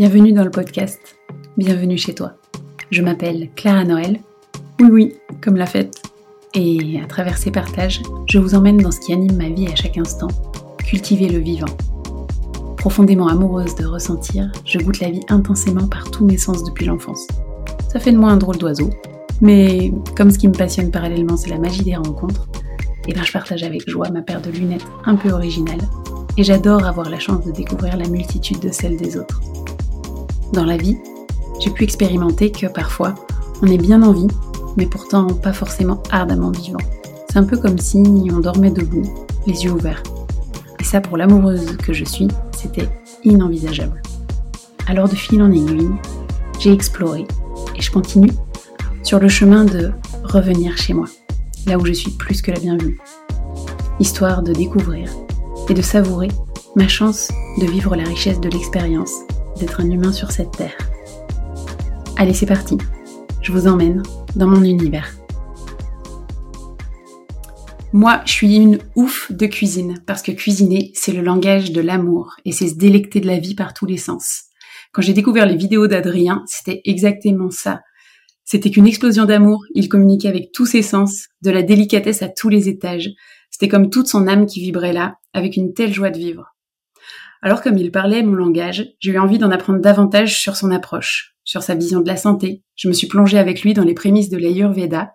Bienvenue dans le podcast. Bienvenue chez toi. Je m'appelle Clara Noël. Oui, oui, comme la fête. Et à travers ces partages, je vous emmène dans ce qui anime ma vie à chaque instant, cultiver le vivant. Profondément amoureuse de ressentir, je goûte la vie intensément par tous mes sens depuis l'enfance. Ça fait de moi un drôle d'oiseau, mais comme ce qui me passionne parallèlement c'est la magie des rencontres, et eh ben je partage avec joie ma paire de lunettes un peu originale, et j'adore avoir la chance de découvrir la multitude de celles des autres. Dans la vie, j'ai pu expérimenter que parfois, on est bien en vie, mais pourtant pas forcément ardemment vivant. C'est un peu comme si on dormait debout, les yeux ouverts. Et ça, pour l'amoureuse que je suis, c'était inenvisageable. Alors de fil en aiguille, j'ai exploré et je continue sur le chemin de revenir chez moi, là où je suis plus que la bienvenue. Histoire de découvrir et de savourer ma chance de vivre la richesse de l'expérience d'être un humain sur cette terre. Allez, c'est parti. Je vous emmène dans mon univers. Moi, je suis une ouf de cuisine parce que cuisiner, c'est le langage de l'amour et c'est se délecter de la vie par tous les sens. Quand j'ai découvert les vidéos d'Adrien, c'était exactement ça. C'était qu'une explosion d'amour, il communiquait avec tous ses sens, de la délicatesse à tous les étages. C'était comme toute son âme qui vibrait là, avec une telle joie de vivre. Alors comme il parlait mon langage, j'ai eu envie d'en apprendre davantage sur son approche, sur sa vision de la santé. Je me suis plongée avec lui dans les prémices de l'Ayurveda,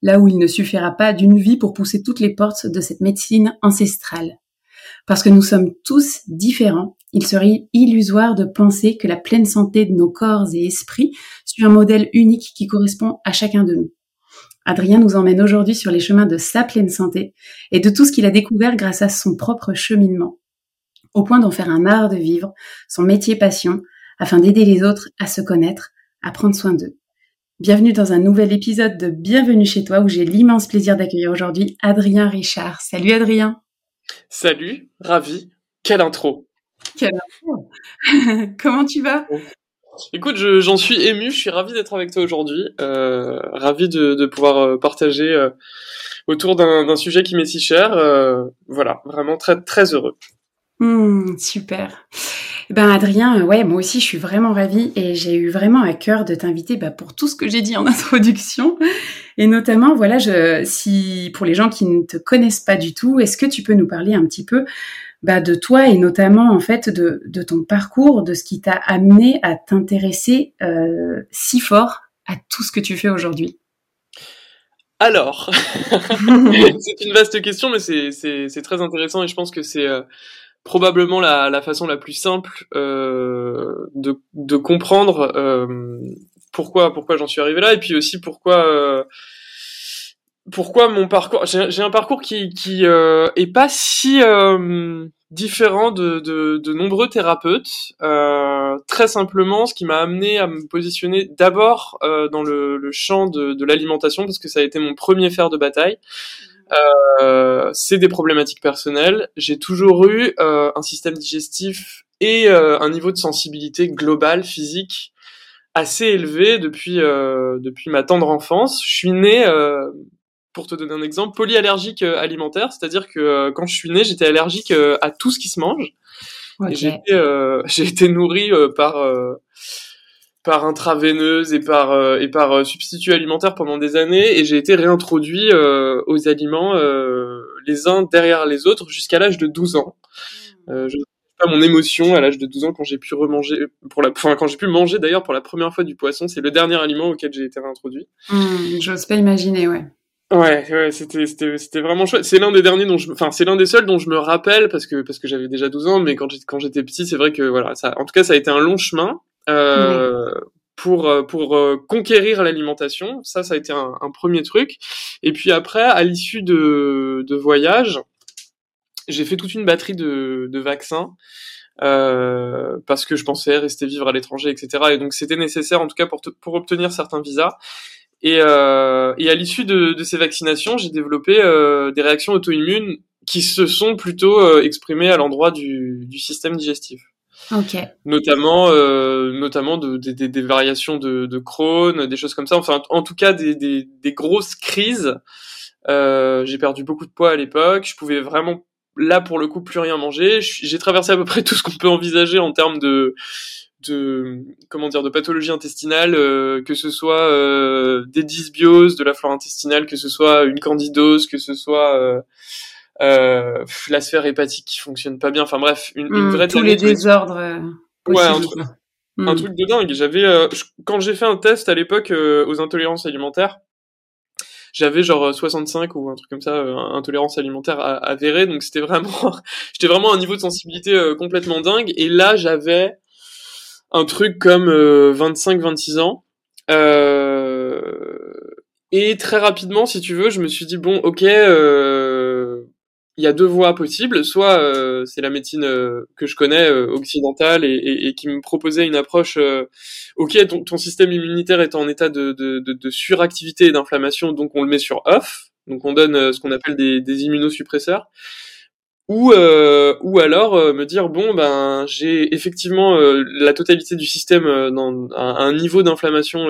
là où il ne suffira pas d'une vie pour pousser toutes les portes de cette médecine ancestrale. Parce que nous sommes tous différents, il serait illusoire de penser que la pleine santé de nos corps et esprits suit un modèle unique qui correspond à chacun de nous. Adrien nous emmène aujourd'hui sur les chemins de sa pleine santé et de tout ce qu'il a découvert grâce à son propre cheminement au point d'en faire un art de vivre, son métier passion, afin d'aider les autres à se connaître, à prendre soin d'eux. Bienvenue dans un nouvel épisode de Bienvenue chez toi où j'ai l'immense plaisir d'accueillir aujourd'hui Adrien Richard. Salut Adrien. Salut, ravi. Quelle intro. Quelle intro. Comment tu vas? Écoute, j'en suis ému, je suis ravi d'être avec toi aujourd'hui, euh, ravi de, pouvoir euh, partager euh, autour d'un sujet qui m'est si cher. voilà, vraiment très très heureux. Mmh, super. Ben Adrien, euh, ouais, moi aussi je suis vraiment ravie et j'ai eu vraiment à cœur de t'inviter bah, pour tout ce que j'ai dit en introduction et notamment voilà, je, si pour les gens qui ne te connaissent pas du tout, est-ce que tu peux nous parler un petit peu bah, de toi et notamment en fait de, de ton parcours, de ce qui t'a amené à t'intéresser euh, si fort à tout ce que tu fais aujourd'hui? Alors, c'est une vaste question, mais c'est très intéressant et je pense que c'est euh, probablement la, la, façon la plus simple euh, de, de, comprendre euh, pourquoi pourquoi j'en suis arrivé là et puis aussi pourquoi euh, pourquoi mon parcours j'ai un parcours qui qui euh, est pas si euh, différent de, de, de, nombreux thérapeutes. Très simplement ce qui m'a amené à me positionner d'abord dans le, le, champ de l'alimentation parce que ça a été mon premier fer de bataille euh, c'est des problématiques personnelles. J'ai toujours eu euh, un système digestif et euh, un niveau de sensibilité globale, physique, assez élevé depuis depuis ma tendre enfance. Je suis né, pour te donner un exemple, polyallergique alimentaire, c'est-à-dire que quand je suis né, j'étais allergique à tout ce qui se mange. J'ai été nourri par par intraveineuse et par euh, et par euh, substitut alimentaire pendant des années et j'ai été réintroduit euh, aux aliments les uns derrière les autres jusqu'à l'âge de 12 ans. Hmm. je pas mon émotion à l'âge de 12 ans quand j'ai pu remanger pour la enfin quand j'ai pu manger d'ailleurs pour la première fois du poisson, c'est le dernier aliment auquel j'ai été réintroduit. Mmh, J'ose pas imaginer, ouais. Ouais, ouais, c'était c'était c'était vraiment chouette. C'est l'un des derniers dont je enfin c'est l'un des seuls dont je me rappelle parce que parce que j'avais déjà 12 ans mais quand j'étais quand j'étais petit, c'est vrai que voilà, ça en tout cas ça a été un long chemin euh, pour euh, pour euh, conquérir l'alimentation. Ça, ça a été un, un, premier truc. Et puis après, à l'issue de, de voyages, j'ai fait toute une batterie de, de vaccins. Euh, parce que je pensais rester vivre à l'étranger, etc. Et donc c'était nécessaire en tout cas pour, pour obtenir certains visas. Et, euh, et à l'issue de, de, ces vaccinations, j'ai développé euh, des réactions auto-immunes qui se sont plutôt exprimées à l'endroit du, du système digestif. Okay. Notamment, euh, notamment de, de, des variations de, de Crohn, des choses comme ça. Enfin, en tout cas, des, des, des grosses crises. Euh, j'ai perdu beaucoup de poids à l'époque. Je pouvais vraiment, là pour le coup, plus rien manger. J'ai traversé à peu près tout ce qu'on peut envisager en termes de de comment dire de pathologie intestinale, que ce soit des dysbioses de la flore intestinale, que ce soit une candidose, que ce soit la sphère hépatique qui fonctionne pas bien. Enfin bref, une, une mmh, vraie tous les désordres. ouais, un truc, un truc de dingue. J'avais quand j'ai fait un test à l'époque aux intolérances alimentaires j'avais genre 65 ou un truc comme ça, euh, intolérance alimentaire avérée. Donc c'était vraiment, j'étais vraiment à un niveau de sensibilité euh, complètement dingue. Et là, j'avais un truc comme 25-26 euh, ans. et très rapidement, si tu veux, je me suis dit bon, ok, il y a deux voies possibles. Soit euh, c'est la médecine euh, que je connais euh, occidentale et, et, et, qui me proposait une approche. ok, ton, ton, système immunitaire est en état de, de, de, de suractivité et d'inflammation, donc on le met sur off. Donc on donne ce qu'on appelle des, des immunosuppresseurs. Ou ou alors me dire bon ben j'ai effectivement la totalité du système dans un, un niveau d'inflammation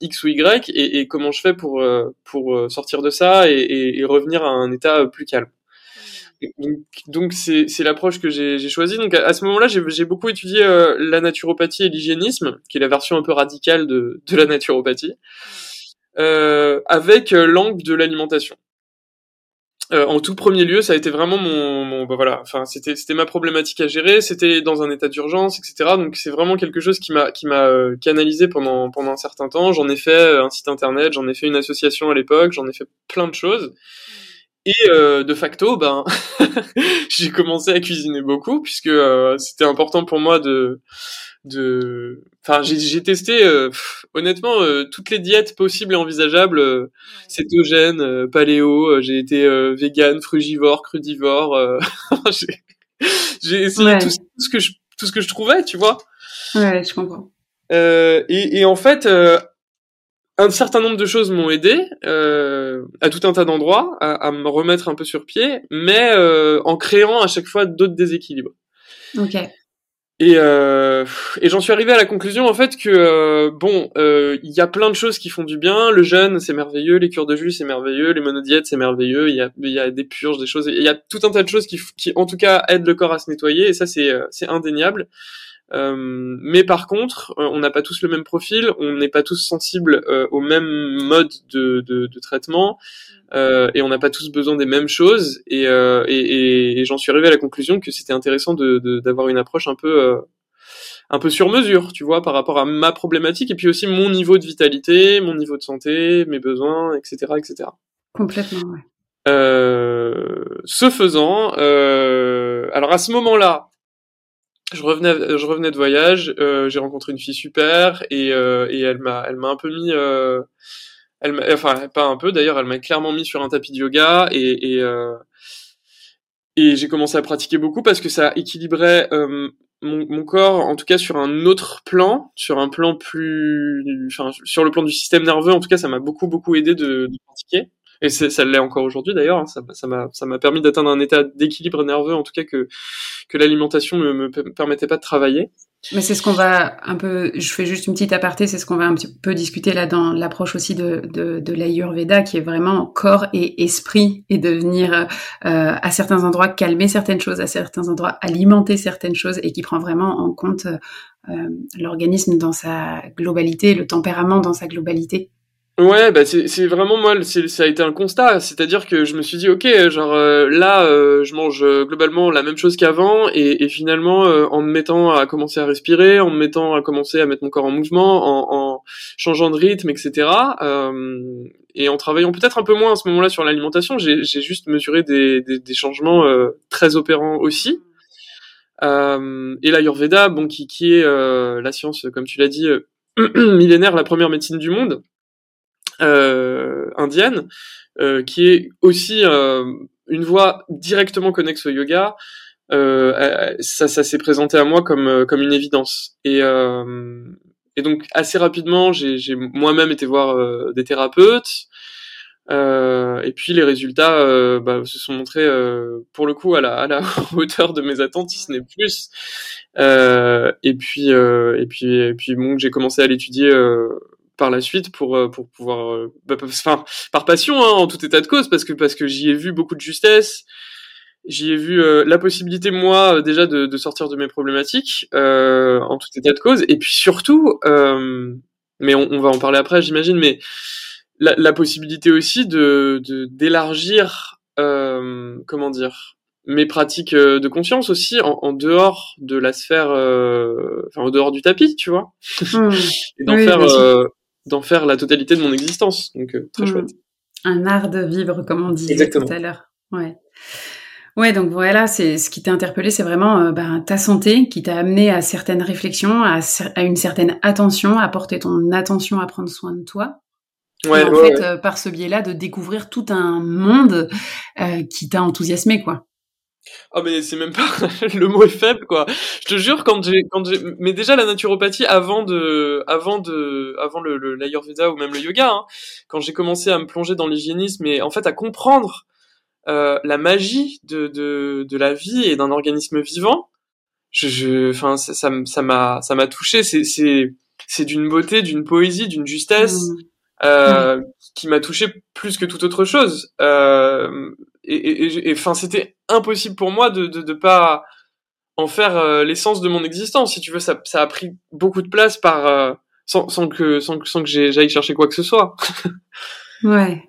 x ou y et, et, comment je fais pour pour sortir de ça et revenir à un état plus calme donc c'est l'approche que j'ai choisie. Donc à, ce moment-là, j'ai beaucoup étudié euh, la naturopathie et l'hygiénisme, qui est la version un peu radicale de, de la naturopathie, euh, avec euh, l'angle de l'alimentation. Euh, en tout premier lieu, ça a été vraiment mon, mon bah voilà, enfin c'était c'était ma problématique à gérer, c'était dans un état d'urgence, etc. Donc c'est vraiment quelque chose qui m'a qui m'a euh, canalisé pendant pendant un certain temps. J'en ai fait un site internet, j'en ai fait une association à l'époque, j'en ai fait plein de choses. Et euh, de facto, ben, j'ai commencé à cuisiner beaucoup puisque euh, c'était important pour moi de, de, enfin, j'ai testé euh, honnêtement toutes les diètes possibles et envisageables, cétogène, paléo, j'ai été vegan, frugivore, crudivore, j'ai essayé tout, ce que je tout ce que je trouvais, tu vois. Ouais, je comprends. et, et en fait, un certain nombre de choses m'ont aidé euh, à tout un tas d'endroits à, à, me remettre un peu sur pied, mais euh, en créant à chaque fois d'autres déséquilibres. Ok. Et, euh, et j'en suis arrivé à la conclusion en fait que euh, bon, euh, il y a plein de choses qui font du bien. Le jeûne c'est merveilleux, les cures de jus c'est merveilleux, les monodiètes c'est merveilleux. Il y a, y a des purges, des choses. Il y a tout un tas de choses qui, qui en tout cas aident le corps à se nettoyer et ça c'est c'est indéniable. Euh, mais par contre, euh, on n'a pas tous le même profil, on n'est pas tous sensibles euh, au même mode de, de, de traitement, euh, et on n'a pas tous besoin des mêmes choses. Et, et, et, j'en suis arrivé à la conclusion que c'était intéressant d'avoir de, une approche un peu un peu sur mesure, tu vois, par rapport à ma problématique et puis aussi mon niveau de vitalité, mon niveau de santé, mes besoins, etc., etc. Complètement, ouais. Euh, ce faisant, euh, alors à ce moment-là, je revenais, je revenais de voyage, euh, j'ai rencontré une fille super et, euh, et elle m'a, elle m'a un peu mis, euh, elle enfin pas un peu d'ailleurs, elle m'a clairement mis sur un tapis de yoga et et, euh, et j'ai commencé à pratiquer beaucoup parce que ça équilibrait euh, mon, mon, corps, en tout cas sur un autre plan, sur un plan plus, enfin sur le plan du système nerveux, en tout cas ça m'a beaucoup beaucoup aidé de, de pratiquer et ça l'est encore aujourd'hui d'ailleurs. Hein, ça m'a ça m'a permis d'atteindre un état d'équilibre nerveux, en tout cas que que l'alimentation me, me permettait pas de travailler. Mais c'est ce qu'on va un peu. Je fais juste une petite aparté. C'est ce qu'on va un petit peu discuter là dans l'approche aussi de de, de l'Ayurveda, qui est vraiment corps et esprit, et de venir euh, à certains endroits calmer certaines choses, à certains endroits alimenter certaines choses, et qui prend vraiment en compte euh, l'organisme dans sa globalité, le tempérament dans sa globalité. Ouais, bah c'est vraiment moi, ça a été un constat, c'est-à-dire que je me suis dit ok, genre euh, là, euh, je mange euh, globalement la même chose qu'avant, et, et, finalement en me mettant à commencer à respirer, en me mettant à commencer à mettre mon corps en mouvement, en, en changeant de rythme, etc. et en travaillant peut-être un peu moins à ce moment-là sur l'alimentation, j'ai juste mesuré des, des, des changements très opérants aussi. et l'Ayurveda, bon, qui, qui est la science, comme tu l'as dit, millénaire, la première médecine du monde euh, indienne, euh, qui est aussi euh, une voie directement connexe au yoga. ça, ça s'est présenté à moi comme comme une évidence. Et et donc assez rapidement, j'ai moi-même été voir des thérapeutes. Euh, et puis les résultats euh, bah, se sont montrés euh, pour le coup à la, à la hauteur de mes attentes, si ce n'est plus. et puis et puis et puis bon, j'ai commencé à l'étudier par la suite pour euh, pour pouvoir euh, bah, enfin par passion hein, en tout état de cause parce que parce que j'y ai vu beaucoup de justesse. J'y ai vu la possibilité moi déjà de, de, sortir de mes problématiques en tout état de cause, et puis surtout, mais on, on, va en parler après, j'imagine, mais la, la, possibilité aussi de d'élargir, comment dire mes pratiques euh, de conscience aussi en, en dehors de la sphère, euh, enfin en dehors du tapis, tu vois, hmm. et d'en faire, euh, d'en faire la totalité de mon existence. Donc très hmm. chouette. Un art de vivre, comme on disait tout à l'heure. Ouais. Ouais, donc voilà, c'est ce qui t'a interpellé, c'est vraiment ben, ta santé qui t'a amené à certaines réflexions, à, à, une certaine attention, à porter ton attention à prendre soin de toi. Ouais, en fait, par ce biais-là, de découvrir tout un monde qui t'a enthousiasmé, quoi. Ah mais c'est même pas le mot est faible quoi. Je te jure quand j'ai quand j'ai mais déjà la naturopathie avant de avant de avant le l'ayurveda ou même le yoga hein, quand j'ai commencé à me plonger dans l'hygiénisme et en fait à comprendre euh, la magie de, de de la vie et d'un organisme vivant, je je enfin ça ça m'a ça m'a touché c'est c'est c'est d'une beauté, d'une poésie, d'une justesse. Mmh. Euh, qui m'a touché plus que toute autre chose. Euh, et enfin, c'était impossible pour moi de, de, de pas en faire euh, l'essence de mon existence. Si tu veux, ça, ça a pris beaucoup de place par euh, sans, sans, que sans, sans que j'aille chercher quoi que ce soit. ouais.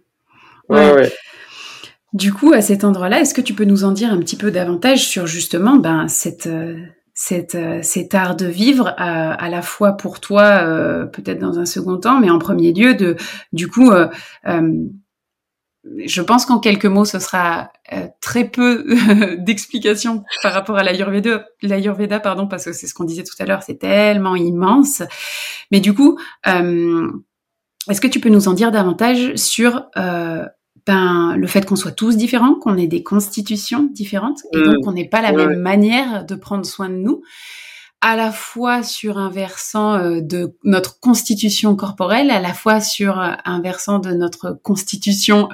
ouais. ouais. Du coup, à cet endroit-là, est-ce que tu peux nous en dire un petit peu davantage sur justement ben, cette, euh, cette, cet art de vivre à, à la fois pour toi, peut-être dans un second temps, mais en premier lieu, de, du coup, je pense qu'en quelques mots, ce sera euh, très peu d'explications par rapport à l'Ayurveda, l'Ayurveda, pardon, parce que c'est ce qu'on disait tout à l'heure, c'est tellement immense. Mais du coup, euh, est-ce que tu peux nous en dire davantage sur euh, ben, le fait qu'on soit tous différents, qu'on ait des constitutions différentes, et donc mmh. qu'on n'ait pas la même manière de prendre soin de nous? À la fois sur un versant de notre constitution corporelle, à la fois sur un versant de notre constitution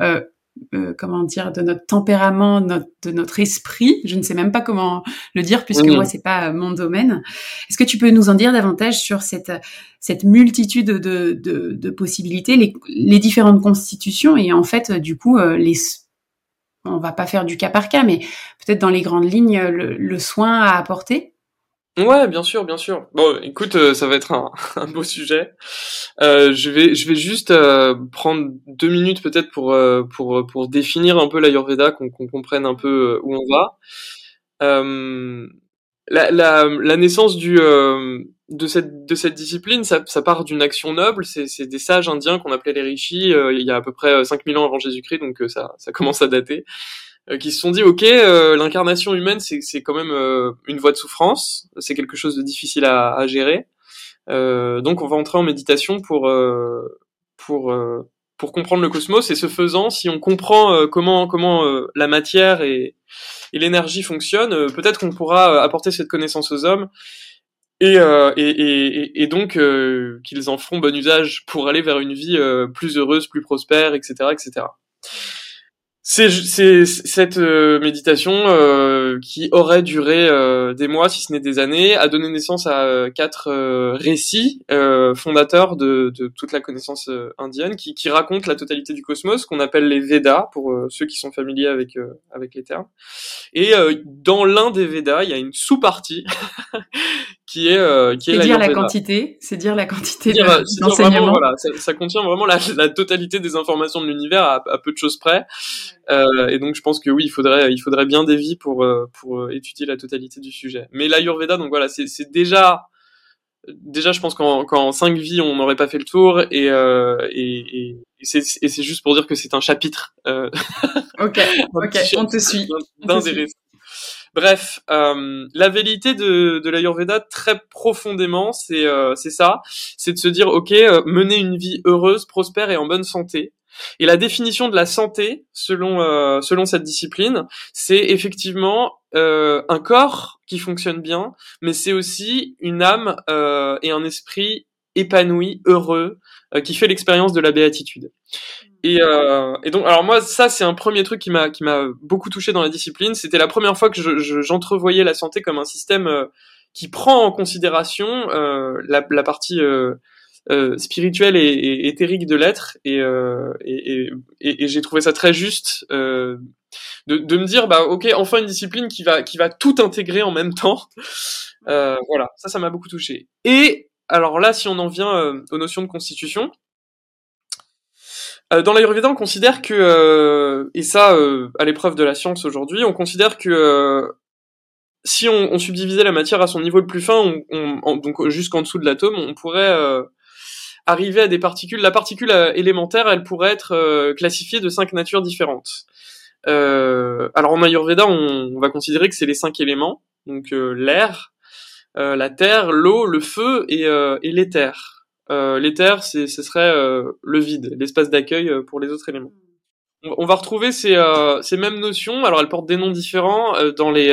euh, comment dire, de notre tempérament, de notre esprit. Je ne sais même pas comment le dire puisque moi c'est pas mon domaine. Est-ce que tu peux nous en dire davantage sur cette cette multitude de, de, de possibilités, les, les, différentes constitutions et en fait du coup euh, les on va pas faire du cas par cas, mais peut-être dans les grandes lignes le, le soin à apporter? Ouais, bien sûr, bien sûr. Bon, écoute, euh, ça va être un, beau sujet. Euh, je vais, je vais juste euh, prendre deux minutes peut-être pour euh, pour pour définir un peu l'Ayurveda, qu'on qu'on comprenne un peu où on va. La, la, la, naissance du de cette de cette discipline, ça, ça part d'une action noble. C'est c'est des sages indiens qu'on appelait les rishis. il y a à peu près 5000 ans avant Jésus-Christ, donc ça ça commence à dater. Euh, qui se sont dit ok euh, l'incarnation humaine c'est c'est quand même euh, une voie de souffrance c'est quelque chose de difficile à, à gérer donc on va entrer en méditation pour pour pour comprendre le cosmos et ce faisant si on comprend comment comment la matière et et l'énergie fonctionnent peut-être qu'on pourra apporter cette connaissance aux hommes et, et, et, et, donc qu'ils en feront bon usage pour aller vers une vie plus heureuse, plus prospère, etc., etc. C'est cette euh, méditation euh, qui aurait duré euh, des mois, si ce n'est des années, a donné naissance à quatre récits fondateurs de, de, toute la connaissance indienne, qui, qui, racontent la totalité du cosmos, qu'on appelle les Védas pour ceux qui sont familiers avec avec les termes. Et dans l'un des Védas, il y a une sous-partie qui est euh, qui est, dire la quantité, c'est dire la quantité d'enseignement. Voilà, ça, ça, contient vraiment la, la, totalité des informations de l'univers à, à, peu de choses près. Euh, et donc je pense que oui, il faudrait il faudrait bien des vies pour euh, pour euh, étudier la totalité du sujet. Mais l'Ayurveda, donc voilà, c'est déjà déjà je pense qu'en cinq vies on n'aurait pas fait le tour et euh, et, et, et c'est juste pour dire que c'est un chapitre. Euh, ok, ok, on te suit. D'un des Bref, euh, la vérité de, de l'Ayurveda, très profondément, c'est euh, ça, c'est de se dire, ok, euh, mener une vie heureuse, prospère et en bonne santé. Et la définition de la santé, selon selon cette discipline, c'est effectivement un corps qui fonctionne bien, mais c'est aussi une âme et un esprit épanoui, heureux, qui fait l'expérience de la béatitude. Et, euh, et, donc, alors moi, ça, c'est un premier truc qui m'a qui m'a beaucoup touché dans la discipline. C'était la première fois que j'entrevoyais je, la santé comme un système euh, qui prend en considération euh, la, la, partie euh, euh, spirituelle et, éthérique de l'être. Et, euh, et, et, j'ai trouvé ça très juste de, de, me dire bah ok enfin une discipline qui va qui va tout intégrer en même temps. Voilà. Ça ça m'a beaucoup touché. Et alors là si on en vient aux notions de constitution dans l'Ayurveda on considère que et ça à l'épreuve de la science aujourd'hui on considère que si on, subdivisait la matière à son niveau le plus fin, on, donc jusqu'en dessous de l'atome, on pourrait arriver à des particules. La particule euh, élémentaire, elle pourrait être euh, classifiée de cinq natures différentes. Euh, alors en Ayurveda, on, va considérer que c'est les cinq éléments, donc l'air, la terre, l'eau, le feu et l'éther. L'éther, ce serait le vide, l'espace d'accueil pour les autres éléments on va retrouver ces, ces, mêmes notions. Alors, elles portent des noms différents dans les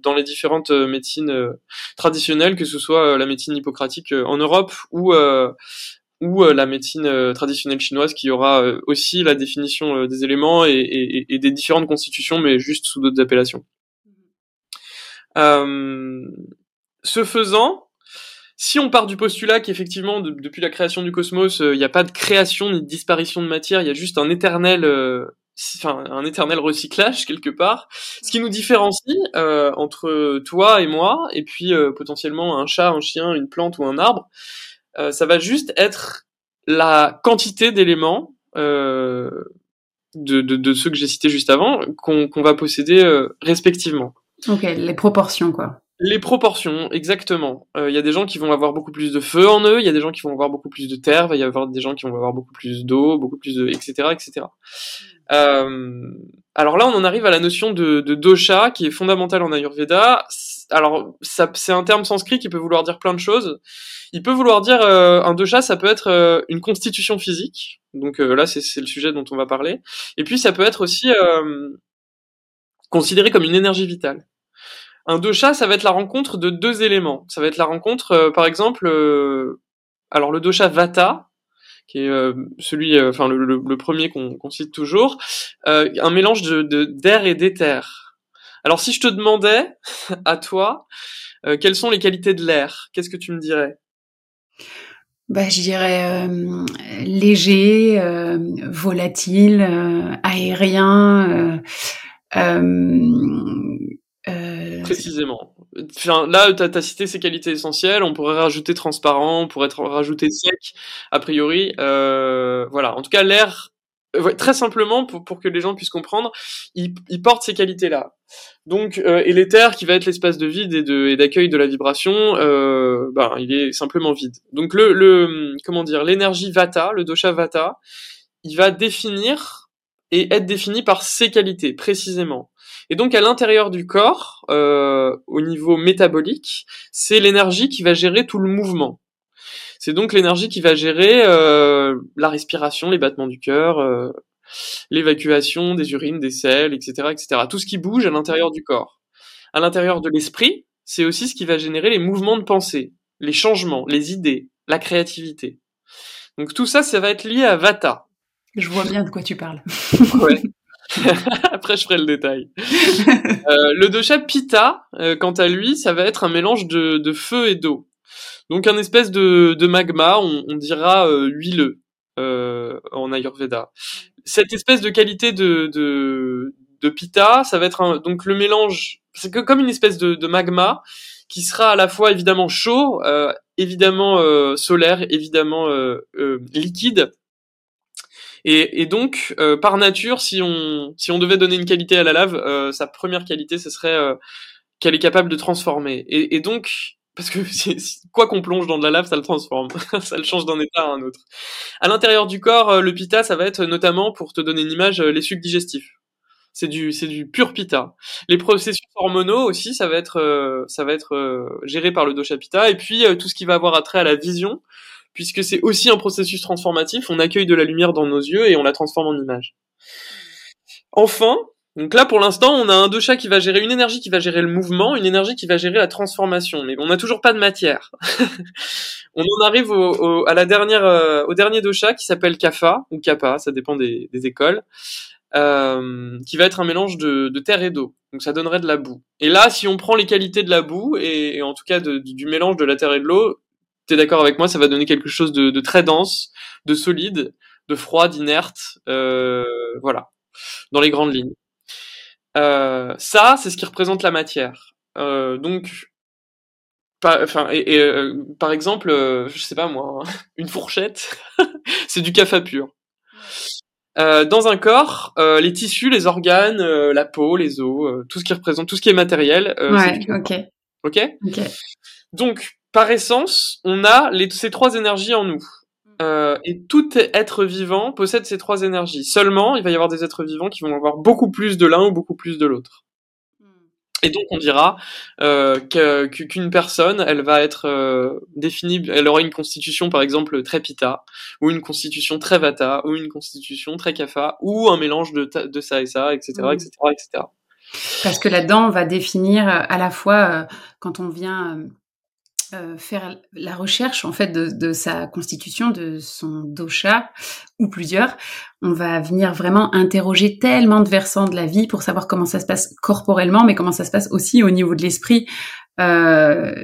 dans les différentes médecines traditionnelles, que ce soit la médecine hippocratique en Europe ou ou euh, la médecine euh, traditionnelle chinoise qui aura euh, aussi la définition des éléments et, des différentes constitutions, mais juste sous d'autres appellations. ce faisant, si on part du postulat qu'effectivement, depuis la création du cosmos, il n'y a pas de création ni de disparition de matière, il y a juste un éternel, enfin un éternel recyclage quelque part, ce qui nous différencie entre toi et moi, et puis potentiellement un chat, un chien, une plante ou un arbre, euh, ça va juste être la quantité d'éléments euh, de, de, de, ceux que j'ai cités juste avant qu'on va posséder euh, respectivement. Ok, les proportions quoi. Les proportions, exactement. Il y a des gens qui vont avoir beaucoup plus de feu en eux, il y a des gens qui vont avoir beaucoup plus de terre, il y avoir des gens qui vont avoir beaucoup plus d'eau, beaucoup plus de, etc., etc. Euh, alors là, on en arrive à la notion de, dosha qui est fondamentale en Ayurveda. Alors, c'est un terme sanskrit qui peut vouloir dire plein de choses. Il peut vouloir dire euh, un dosha, ça peut être euh, une constitution physique. Donc euh, là, c'est le sujet dont on va parler. Et puis, ça peut être aussi considéré comme une énergie vitale. Un dosha, ça va être la rencontre de deux éléments. Ça va être la rencontre, par exemple, alors le dosha vata, qui est celui, enfin le, premier qu'on cite toujours, un mélange de d'air et d'éther. Alors si je te demandais à toi, quelles sont les qualités de l'air, qu'est-ce que tu me dirais? Bah, je dirais euh, léger, euh, volatile, euh, aérien. Précisément. Là, tu as, cité ces qualités essentielles. On pourrait rajouter transparent, on pourrait rajouter sec, a priori. voilà. En tout cas, l'air très simplement pour, pour, que les gens puissent comprendre, il, il porte ces qualités-là. Donc, euh, et l'éther qui va être l'espace de vide et de d'accueil de la vibration, euh, ben il est simplement vide. Donc le, le comment dire, l'énergie vata, le dosha vata, il va définir et être défini par ses qualités précisément. Et donc à l'intérieur du corps, euh, au niveau métabolique, c'est l'énergie qui va gérer tout le mouvement. C'est donc l'énergie qui va gérer euh, la respiration, les battements du cœur, euh, l'évacuation des urines, des selles, etc., etc. Tout ce qui bouge à l'intérieur du corps. À l'intérieur de l'esprit, c'est aussi ce qui va générer les mouvements de pensée, les changements, les idées, la créativité. Donc tout ça, ça va être lié à Vata. Je vois bien de quoi tu parles. ouais. Après, je ferai le détail. Euh, le dosha Pitta, quant à lui, ça va être un mélange de feu et d'eau. Donc un espèce de, de magma, on, on dira euh, huileux euh, en Ayurveda. Cette espèce de qualité de, de, de pita, ça va être un, donc le mélange, c'est que comme une espèce de, de, magma qui sera à la fois évidemment chaud, euh, évidemment euh, solaire, évidemment euh, liquide. Et, et donc, par nature, si on, si on devait donner une qualité à la lave, sa première qualité, ce serait qu'elle est capable de transformer. Et, et donc, parce que quoi qu'on plonge dans de la lave, ça le transforme, ça le change d'un état à un autre. À l'intérieur du corps, euh, le pita, ça va être notamment, pour te donner une image, euh, les sucs digestifs. C'est du, c'est du pur pita. Les processus hormonaux aussi, ça va être, euh, ça va être géré par le dosha pita. Et puis tout ce qui va avoir attrait à la vision, puisque c'est aussi un processus transformatif. On accueille de la lumière dans nos yeux et on la transforme en image. Enfin, donc là, pour l'instant, on a un dosha qui va gérer une énergie qui va gérer le mouvement, une énergie qui va gérer la transformation, mais on n'a toujours pas de matière. on en arrive au, à la dernière, euh, au dernier dosha qui s'appelle kapha ou kappa, ça dépend des, des écoles, euh, qui va être un mélange de, de terre et d'eau. Donc ça donnerait de la boue. Et là, si on prend les qualités de la boue et, en tout cas du mélange de la terre et de l'eau, tu es d'accord avec moi, ça va donner quelque chose de, de très dense, de solide, de froid, d'inerte, euh, voilà, dans les grandes lignes. Euh, ça, c'est ce qui représente la matière. Euh, donc, enfin, et, par exemple, je sais pas moi, une fourchette, c'est du café pur. Dans un corps, les tissus, les organes, la peau, les os, tout ce qui représente, tout ce qui est matériel. ouais, ok. Ok? Ok. Donc, par essence, on a les, ces trois énergies en nous. Mm. et tout être vivant possède ces trois énergies. Seulement, il va y avoir des êtres vivants qui vont avoir beaucoup plus de l'un ou beaucoup plus de l'autre. Et donc on dira euh, qu'une personne, elle va être euh, définie, elle aura une constitution par exemple très pita, ou une constitution très vata, ou une constitution très kapha, ou un mélange de, de ça et ça, etc., etc., etc. Parce que là-dedans, on va définir à la fois euh, quand on vient euh, faire la recherche en fait de, de, sa constitution, de son dosha ou plusieurs, on va venir vraiment interroger tellement de versants de la vie pour savoir comment ça se passe corporellement, mais comment ça se passe aussi au niveau de l'esprit. Euh,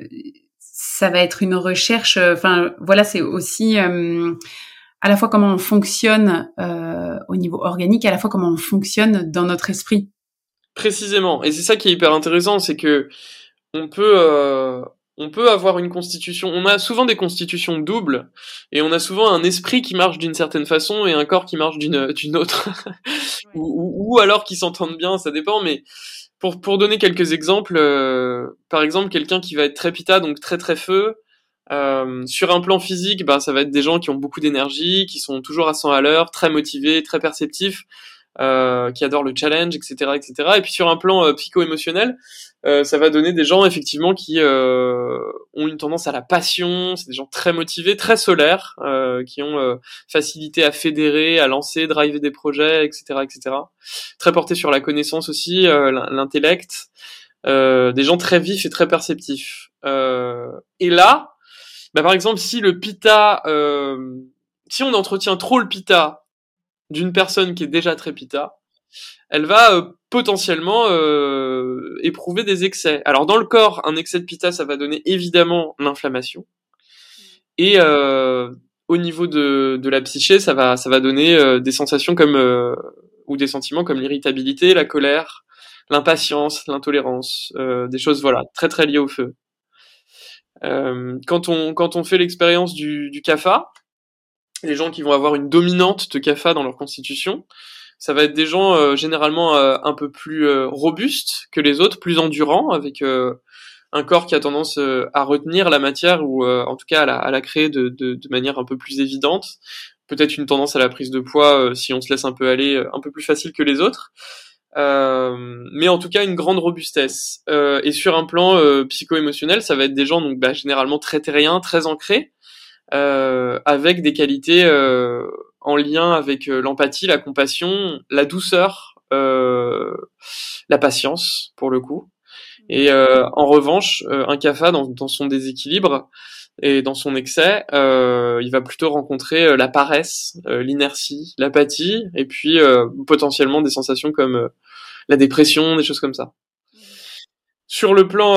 ça va être une recherche. Enfin, voilà, c'est aussi euh, à la fois comment on fonctionne euh, au niveau organique, à la fois comment on fonctionne dans notre esprit. Précisément, et c'est ça qui est hyper intéressant, c'est que on peut euh, on peut avoir une constitution, on a souvent des constitutions doubles, et on a souvent un esprit qui marche d'une certaine façon et un corps qui marche d'une d'une autre, ou, ou, alors qui s'entendent bien, ça dépend, mais pour, pour donner quelques exemples, euh, par exemple quelqu'un qui va être très pita, donc très très feu, euh, sur un plan physique, bah, ça va être des gens qui ont beaucoup d'énergie, qui sont toujours à 100 à l'heure, très motivés, très perceptifs, euh, qui adorent le challenge, etc., etc. Et puis sur un plan euh, psycho-émotionnel, euh, ça va donner des gens effectivement qui euh, ont une tendance à la passion, c'est des gens très motivés, très solaires, euh, qui ont facilité à fédérer, à lancer, driver des projets, etc., etc. Très portés sur la connaissance aussi, l'intellect, des gens très vifs et très perceptifs. et là, bah, par exemple, si le pita, si on entretient trop le pita d'une personne qui est déjà très pita, elle va euh, potentiellement euh, éprouver des excès. Alors dans le corps, un excès de pita, ça va donner évidemment l'inflammation. Et euh, au niveau de, de la psyché, ça va, ça va donner des sensations comme ou des sentiments comme l'irritabilité, la colère, l'impatience, l'intolérance, des choses voilà très très liées au feu. quand on quand on fait l'expérience du, du les gens qui vont avoir une dominante de kapha dans leur constitution, ça va être des gens euh, généralement euh, un peu plus euh, robustes que les autres, plus endurants, avec un corps qui a tendance à retenir la matière ou en tout cas à la, à créer de, de, de, manière un peu plus évidente. Peut-être une tendance à la prise de poids si on se laisse un peu aller, un peu plus facile que les autres. mais en tout cas une grande robustesse. et sur un plan psycho-émotionnel, ça va être des gens donc bah, généralement très terriens, très ancrés, avec des qualités en lien avec euh, l'empathie, la compassion, la douceur, euh, la patience pour le coup. Et euh, en revanche, un CAFA dans, dans, son déséquilibre et dans son excès, il va plutôt rencontrer la paresse, l'inertie, l'apathie, et puis potentiellement des sensations comme la dépression, des choses comme ça. Sur le plan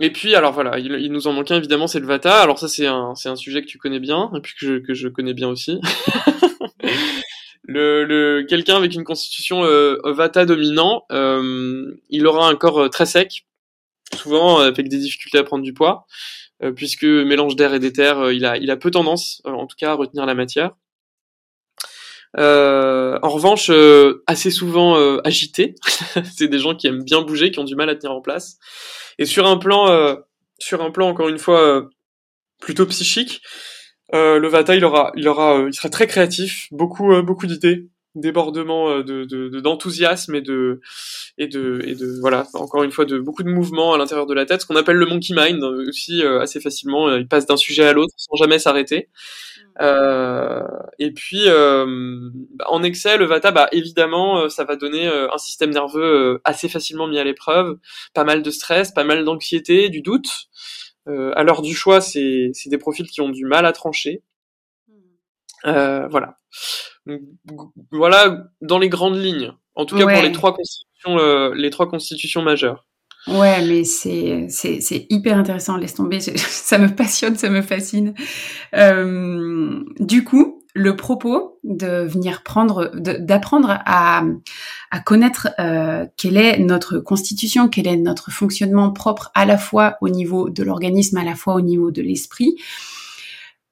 et puis, alors voilà, il, nous en manque un, évidemment, c'est le Vata. Alors ça, c'est un, c'est un sujet que tu connais bien, et puis que je, que je connais bien aussi. le, le quelqu'un avec une constitution euh, Vata dominant, euh, il aura un corps euh, très sec, souvent avec des difficultés à prendre du poids, puisque mélange d'air et d'éther, il a, il a peu tendance, en tout cas, à retenir la matière. En revanche, assez souvent agité. c'est des gens qui aiment bien bouger, qui ont du mal à tenir en place. Et sur un plan, euh, sur un plan encore une fois euh, plutôt psychique, euh, le Vata il aura, il aura, il sera très créatif, beaucoup, beaucoup d'idées, débordement de d'enthousiasme et de et de et de voilà encore une fois de beaucoup de mouvements à l'intérieur de la tête ce qu'on appelle le monkey mind aussi assez facilement il passe d'un sujet à l'autre sans jamais s'arrêter euh, et puis, euh, en excès, le Vata, bah, évidemment, euh, ça va donner un système nerveux assez facilement mis à l'épreuve, pas mal de stress, pas mal d'anxiété, du doute. à l'heure du choix, c'est des profils qui ont du mal à trancher. voilà. voilà dans les grandes lignes. En tout cas pour les trois constitutions, les trois constitutions majeures. Ouais, mais c'est c'est c'est hyper intéressant. Laisse tomber, ça me passionne, ça me fascine. Euh, du coup, le propos de venir prendre, d'apprendre à à connaître euh, quelle est notre constitution, quel est notre fonctionnement propre à la fois au niveau de l'organisme, à la fois au niveau de l'esprit.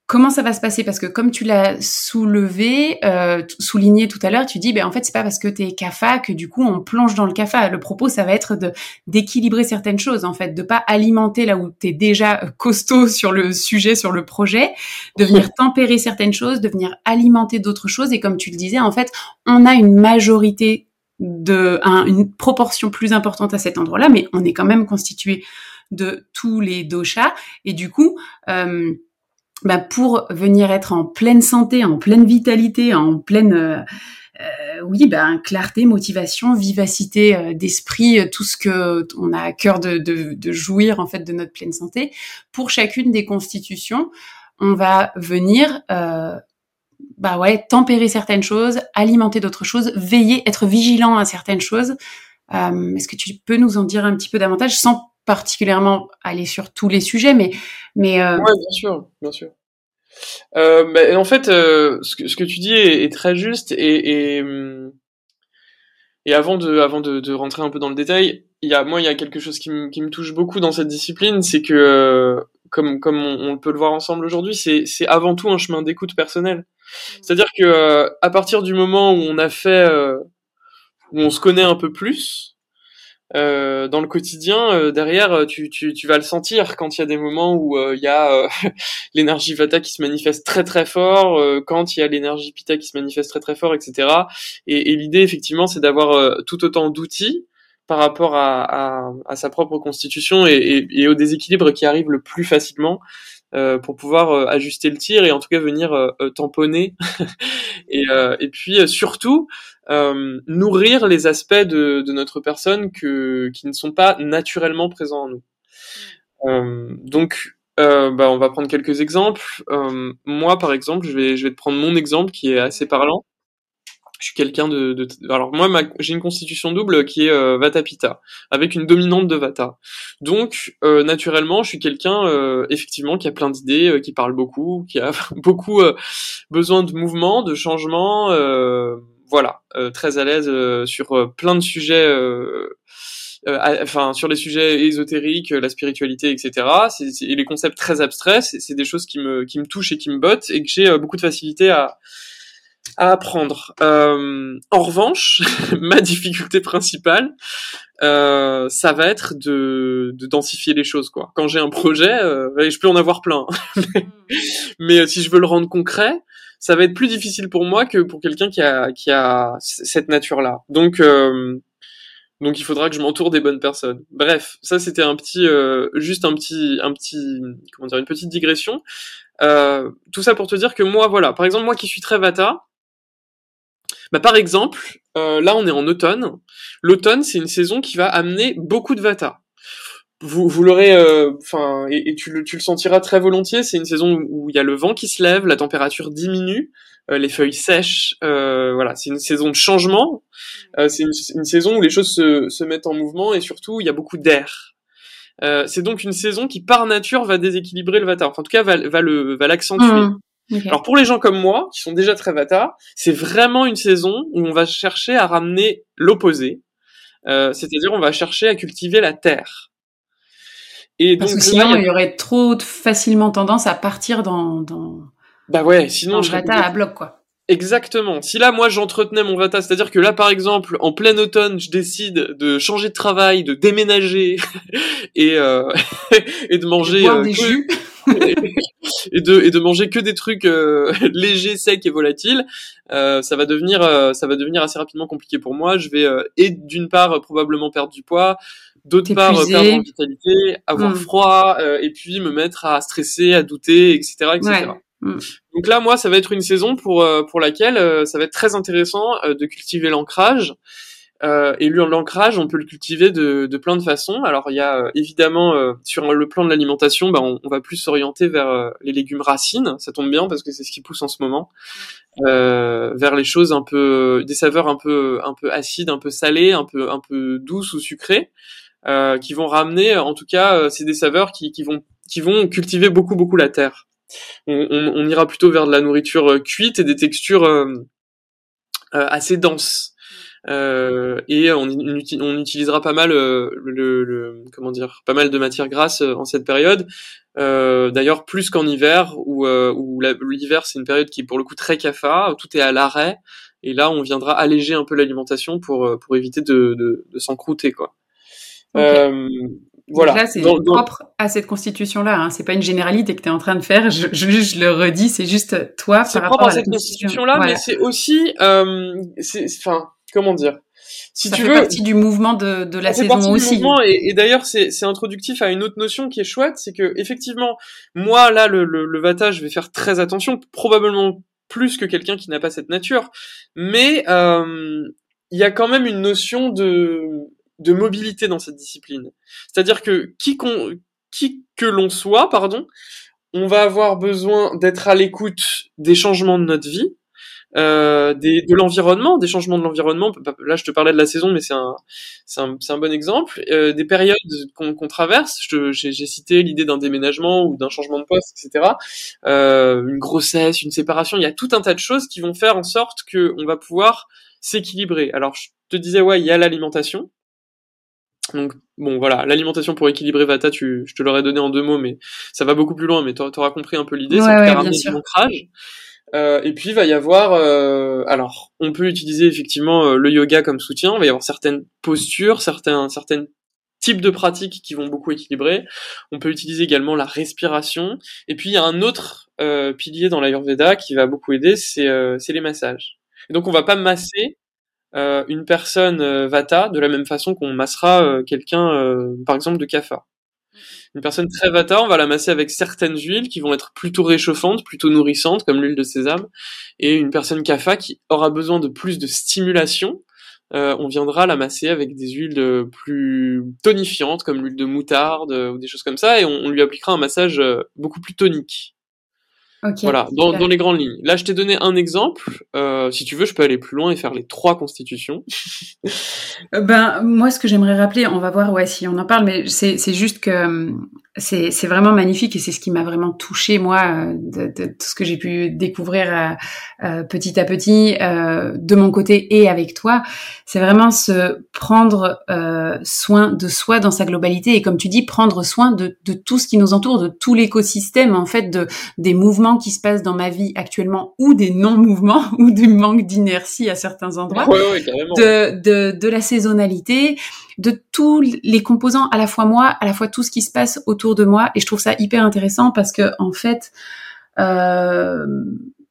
Comment ça va se passer? Parce que comme tu l'as soulevé, euh, souligné tout à l'heure, tu dis, ben en fait, c'est pas parce que tu es CAFA que du coup on plonge dans le CAFA. Le propos, ça va être de d'équilibrer certaines choses, en fait, de pas alimenter là où tu es déjà euh, costaud sur le sujet, sur le projet, de venir tempérer certaines choses, de venir alimenter d'autres choses. Et comme tu le disais, en fait, on a une majorité de une proportion plus importante à cet endroit-là, mais on est quand même constitué de tous les doshas. Et du coup, euh, bah, pour venir être en pleine santé, en pleine vitalité, en pleine euh, euh oui, ben clarté, motivation, vivacité euh, d'esprit, euh, tout ce que on a à cœur de, de, de, jouir en fait de notre pleine santé. Pour chacune des constitutions, on va venir bah ouais tempérer certaines choses, alimenter d'autres choses, veiller, être vigilant à certaines choses. Est-ce que tu peux nous en dire un petit peu davantage sans particulièrement aller sur tous les sujets, mais mais euh... ouais, bien sûr, bien sûr. Euh, bah, en fait, euh, ce, que, ce, que, tu dis est, est très juste et, et, et avant de avant de, de, rentrer un peu dans le détail, il y a moi il y a quelque chose qui me qui me touche beaucoup dans cette discipline, c'est que euh, comme comme on, peut le voir ensemble aujourd'hui, c'est c'est avant tout un chemin d'écoute personnel. Mmh. C'est-à-dire que euh, à partir du moment où on a fait où on se connaît un peu plus, euh, dans le quotidien, euh, derrière, euh, tu, tu, tu, vas le sentir quand il y a des moments où il y a l'énergie Vata qui se manifeste très très fort, quand il y a l'énergie Pitta qui se manifeste très très fort, etc. Et, et l'idée, effectivement, c'est d'avoir tout autant d'outils par rapport à, à, à, sa propre constitution et, et, et, au déséquilibre qui arrive le plus facilement euh, pour pouvoir euh, ajuster le tir et en tout cas venir euh, tamponner et, et puis surtout nourrir les aspects de, de, notre personne que, qui ne sont pas naturellement présents en nous. donc bah, on va prendre quelques exemples. moi, par exemple, je vais, je vais te prendre mon exemple qui est assez parlant je suis quelqu'un de, de, alors moi j'ai une constitution double qui est euh, Vata Pitta avec une dominante de Vata. Donc euh, naturellement, je suis quelqu'un euh, effectivement qui a plein d'idées, euh, qui parle beaucoup, qui a beaucoup besoin de mouvement, de changement, voilà, très à l'aise sur plein de sujets enfin sur les sujets ésotériques, la spiritualité, etc. C'est, et les concepts très abstraits, c'est, c'est des choses qui me qui me touchent et qui me bottent et que j'ai beaucoup de facilité à à apprendre. Euh, en revanche, ma difficulté principale, euh, ça va être de, de, densifier les choses. Quoi. Quand j'ai un projet, euh, je peux en avoir plein, mais euh, si je veux le rendre concret, ça va être plus difficile pour moi que pour quelqu'un qui a, qui a cette nature-là. Donc, euh, donc il faudra que je m'entoure des bonnes personnes. Bref, ça c'était un petit, euh, juste un petit, un petit, comment dire, une petite digression. tout ça pour te dire que moi, voilà, par exemple moi qui suis très vata, bah, par exemple, euh, là on est en automne. L'automne, c'est une saison qui va amener beaucoup de vata. Vous, vous l'aurez, euh, enfin, et, tu, le, tu le sentiras très volontiers. C'est une saison où il y a le vent qui se lève, la température diminue, euh, les feuilles sèchent. voilà, c'est une saison de changement. c'est une, saison où les choses se, se mettent en mouvement et surtout il y a beaucoup d'air. c'est donc une saison qui par nature va déséquilibrer le vata. Enfin, en tout cas, va, va le, va l'accentuer. Mmh. Alors pour les gens comme moi, qui sont déjà très vata, c'est vraiment une saison où on va chercher à ramener l'opposé, euh, c'est-à-dire on va chercher à cultiver la terre. Et Parce que sinon, il y aurait trop facilement tendance à partir dans, dans... bah ouais, sinon je vata à bloc quoi. Exactement. Si là, moi, j'entretenais mon vata, c'est-à-dire que là, par exemple, en plein automne, je décide de changer de travail, de déménager et euh, et de manger euh, des jus. et de et de manger que des trucs euh, légers, secs et volatiles, euh, ça va devenir euh, ça va devenir assez rapidement compliqué pour moi. Je vais et d'une part probablement perdre du poids, d'autre part perdre en vitalité, avoir hmm. froid et puis me mettre à stresser, à douter, etc., etc. Hmm. Donc là, moi, ça va être une saison pour pour laquelle ça va être très intéressant de cultiver l'ancrage. Euh, et l'ancrage, on peut le cultiver de, de, plein de façons. Alors il y a euh, évidemment euh, sur le plan de l'alimentation, bah, on, on, va plus s'orienter vers euh, les légumes racines. Ça tombe bien parce que c'est ce qui pousse en ce moment. vers les choses un peu, des saveurs un peu, un peu acides, un peu salées, un peu, un peu douces ou sucrées. qui vont ramener, en tout cas, c'est des saveurs qui, qui vont qui vont cultiver beaucoup beaucoup la terre. On, on, on, ira plutôt vers de la nourriture cuite et des textures assez denses. Euh, et on, on, utilisera pas mal euh, le, le, comment dire pas mal de matières grasses euh, en cette période. Euh, d'ailleurs plus qu'en hiver où, euh, où l'hiver c'est une période qui est pour le coup très cafard tout est à l'arrêt. Et là on viendra alléger un peu l'alimentation pour pour éviter de, de, de s'encrouter quoi voilà. là, c'est propre à cette constitution-là. Hein. C'est pas une généralité que tu es en train de faire. Je, je, je le redis, c'est juste toi par rapport propre à, cette constitution-là, mais c'est aussi, euh, enfin, comment dire? Si ça tu fait veux, partie du mouvement de, de la saison aussi. et, et d'ailleurs, c'est, c'est introductif à une autre notion qui est chouette, c'est que effectivement, moi là, le, le, le vata, je vais faire très attention, probablement plus que quelqu'un qui n'a pas cette nature, mais euh, il y a quand même une notion de de mobilité dans cette discipline. C'est-à-dire que qui, qui que l'on soit, pardon, on va avoir besoin d'être à l'écoute des changements de notre vie, euh, des, de l'environnement, des changements de l'environnement. Là, je te parlais de la saison, mais c'est un, un, un, bon exemple. Euh, des périodes qu'on traverse. J'ai cité l'idée d'un déménagement ou d'un changement de poste, etc. Euh, une grossesse, une séparation. Il y a tout un tas de choses qui vont faire en sorte que on va pouvoir s'équilibrer. Alors, je te disais, ouais, il y a l'alimentation. Donc bon voilà, l'alimentation pour équilibrer Vata, tu, je te l'aurais donné en deux mots, mais ça va beaucoup plus loin. Mais tu auras compris un peu l'idée, c'est du ancrage. Euh, et puis il va y avoir, euh, alors on peut utiliser effectivement euh, le yoga comme soutien. Il va y avoir certaines postures, certains certains types de pratiques qui vont beaucoup équilibrer. On peut utiliser également la respiration. Et puis il y a un autre euh, pilier dans l'Ayurveda qui va beaucoup aider, c'est c'est les massages. Et donc on va pas masser euh, une personne euh, vata de la même façon qu'on massera euh, quelqu'un, par exemple, de kapha. Une personne très vata, on va la masser avec certaines huiles qui vont être plutôt réchauffantes, plutôt nourrissantes, comme l'huile de sésame. Et une personne kapha qui aura besoin de plus de stimulation, on viendra la masser avec des huiles plus tonifiantes, comme l'huile de moutarde ou des choses comme ça, et on lui appliquera un massage beaucoup plus tonique voilà, dans, dans, les grandes lignes. Là, je t'ai donné un exemple. Euh, si tu veux, je peux aller plus loin et faire les trois constitutions. Euh, ben, moi, ce que j'aimerais rappeler, on va voir ouais, si on en parle, mais c'est juste que hum, c'est vraiment magnifique et c'est ce qui m'a vraiment touché moi euh, de, de, tout ce que j'ai pu découvrir euh, petit à petit euh, de mon côté et avec toi c'est vraiment se prendre soin de soi dans sa globalité et comme tu dis prendre soin de, de tout ce qui nous entoure de tout l'écosystème en fait de des mouvements qui se passent dans ma vie actuellement ou des non mouvements ou du manque d'inertie à certains endroits ouais, ouais, de, de de la saisonnalité de tous les composants, à la fois moi, à la fois tout ce qui se passe autour de moi. Et je trouve ça hyper intéressant parce que en fait, euh,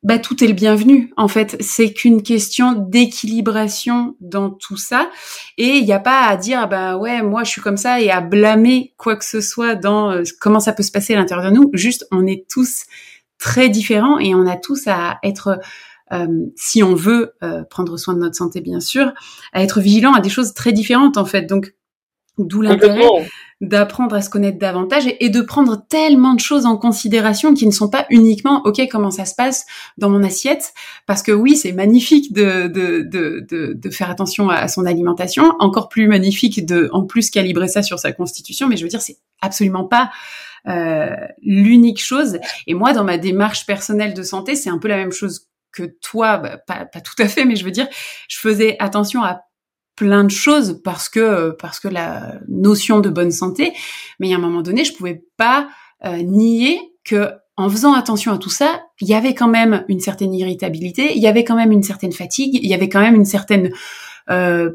bah, tout est le bienvenu. En fait, c'est qu'une question d'équilibration dans tout ça. Et il n'y a pas à dire, bah ouais, moi je suis comme ça et à blâmer quoi que ce soit dans euh, comment ça peut se passer à l'intérieur de nous. Juste, on est tous très différents et on a tous à être euh, si on veut euh, prendre soin de notre santé, bien sûr, à être vigilant à des choses très différentes en fait. Donc, d'où l'intérêt d'apprendre à se connaître davantage et, de prendre tellement de choses en considération qui ne sont pas uniquement ok comment ça se passe dans mon assiette parce que oui c'est magnifique de, de, de, de, faire attention à, son alimentation encore plus magnifique de en plus calibrer ça sur sa constitution mais je veux dire c'est absolument pas l'unique chose et moi dans ma démarche personnelle de santé c'est un peu la même chose que toi, bah, pas, pas, tout à fait, mais je veux dire, je faisais attention à plein de choses parce que parce que la notion de bonne santé. Mais à un moment donné, je pouvais pas euh, nier que en faisant attention à tout ça, il y avait quand même une certaine irritabilité, il y avait quand même une certaine fatigue, il y avait quand même une certaine euh,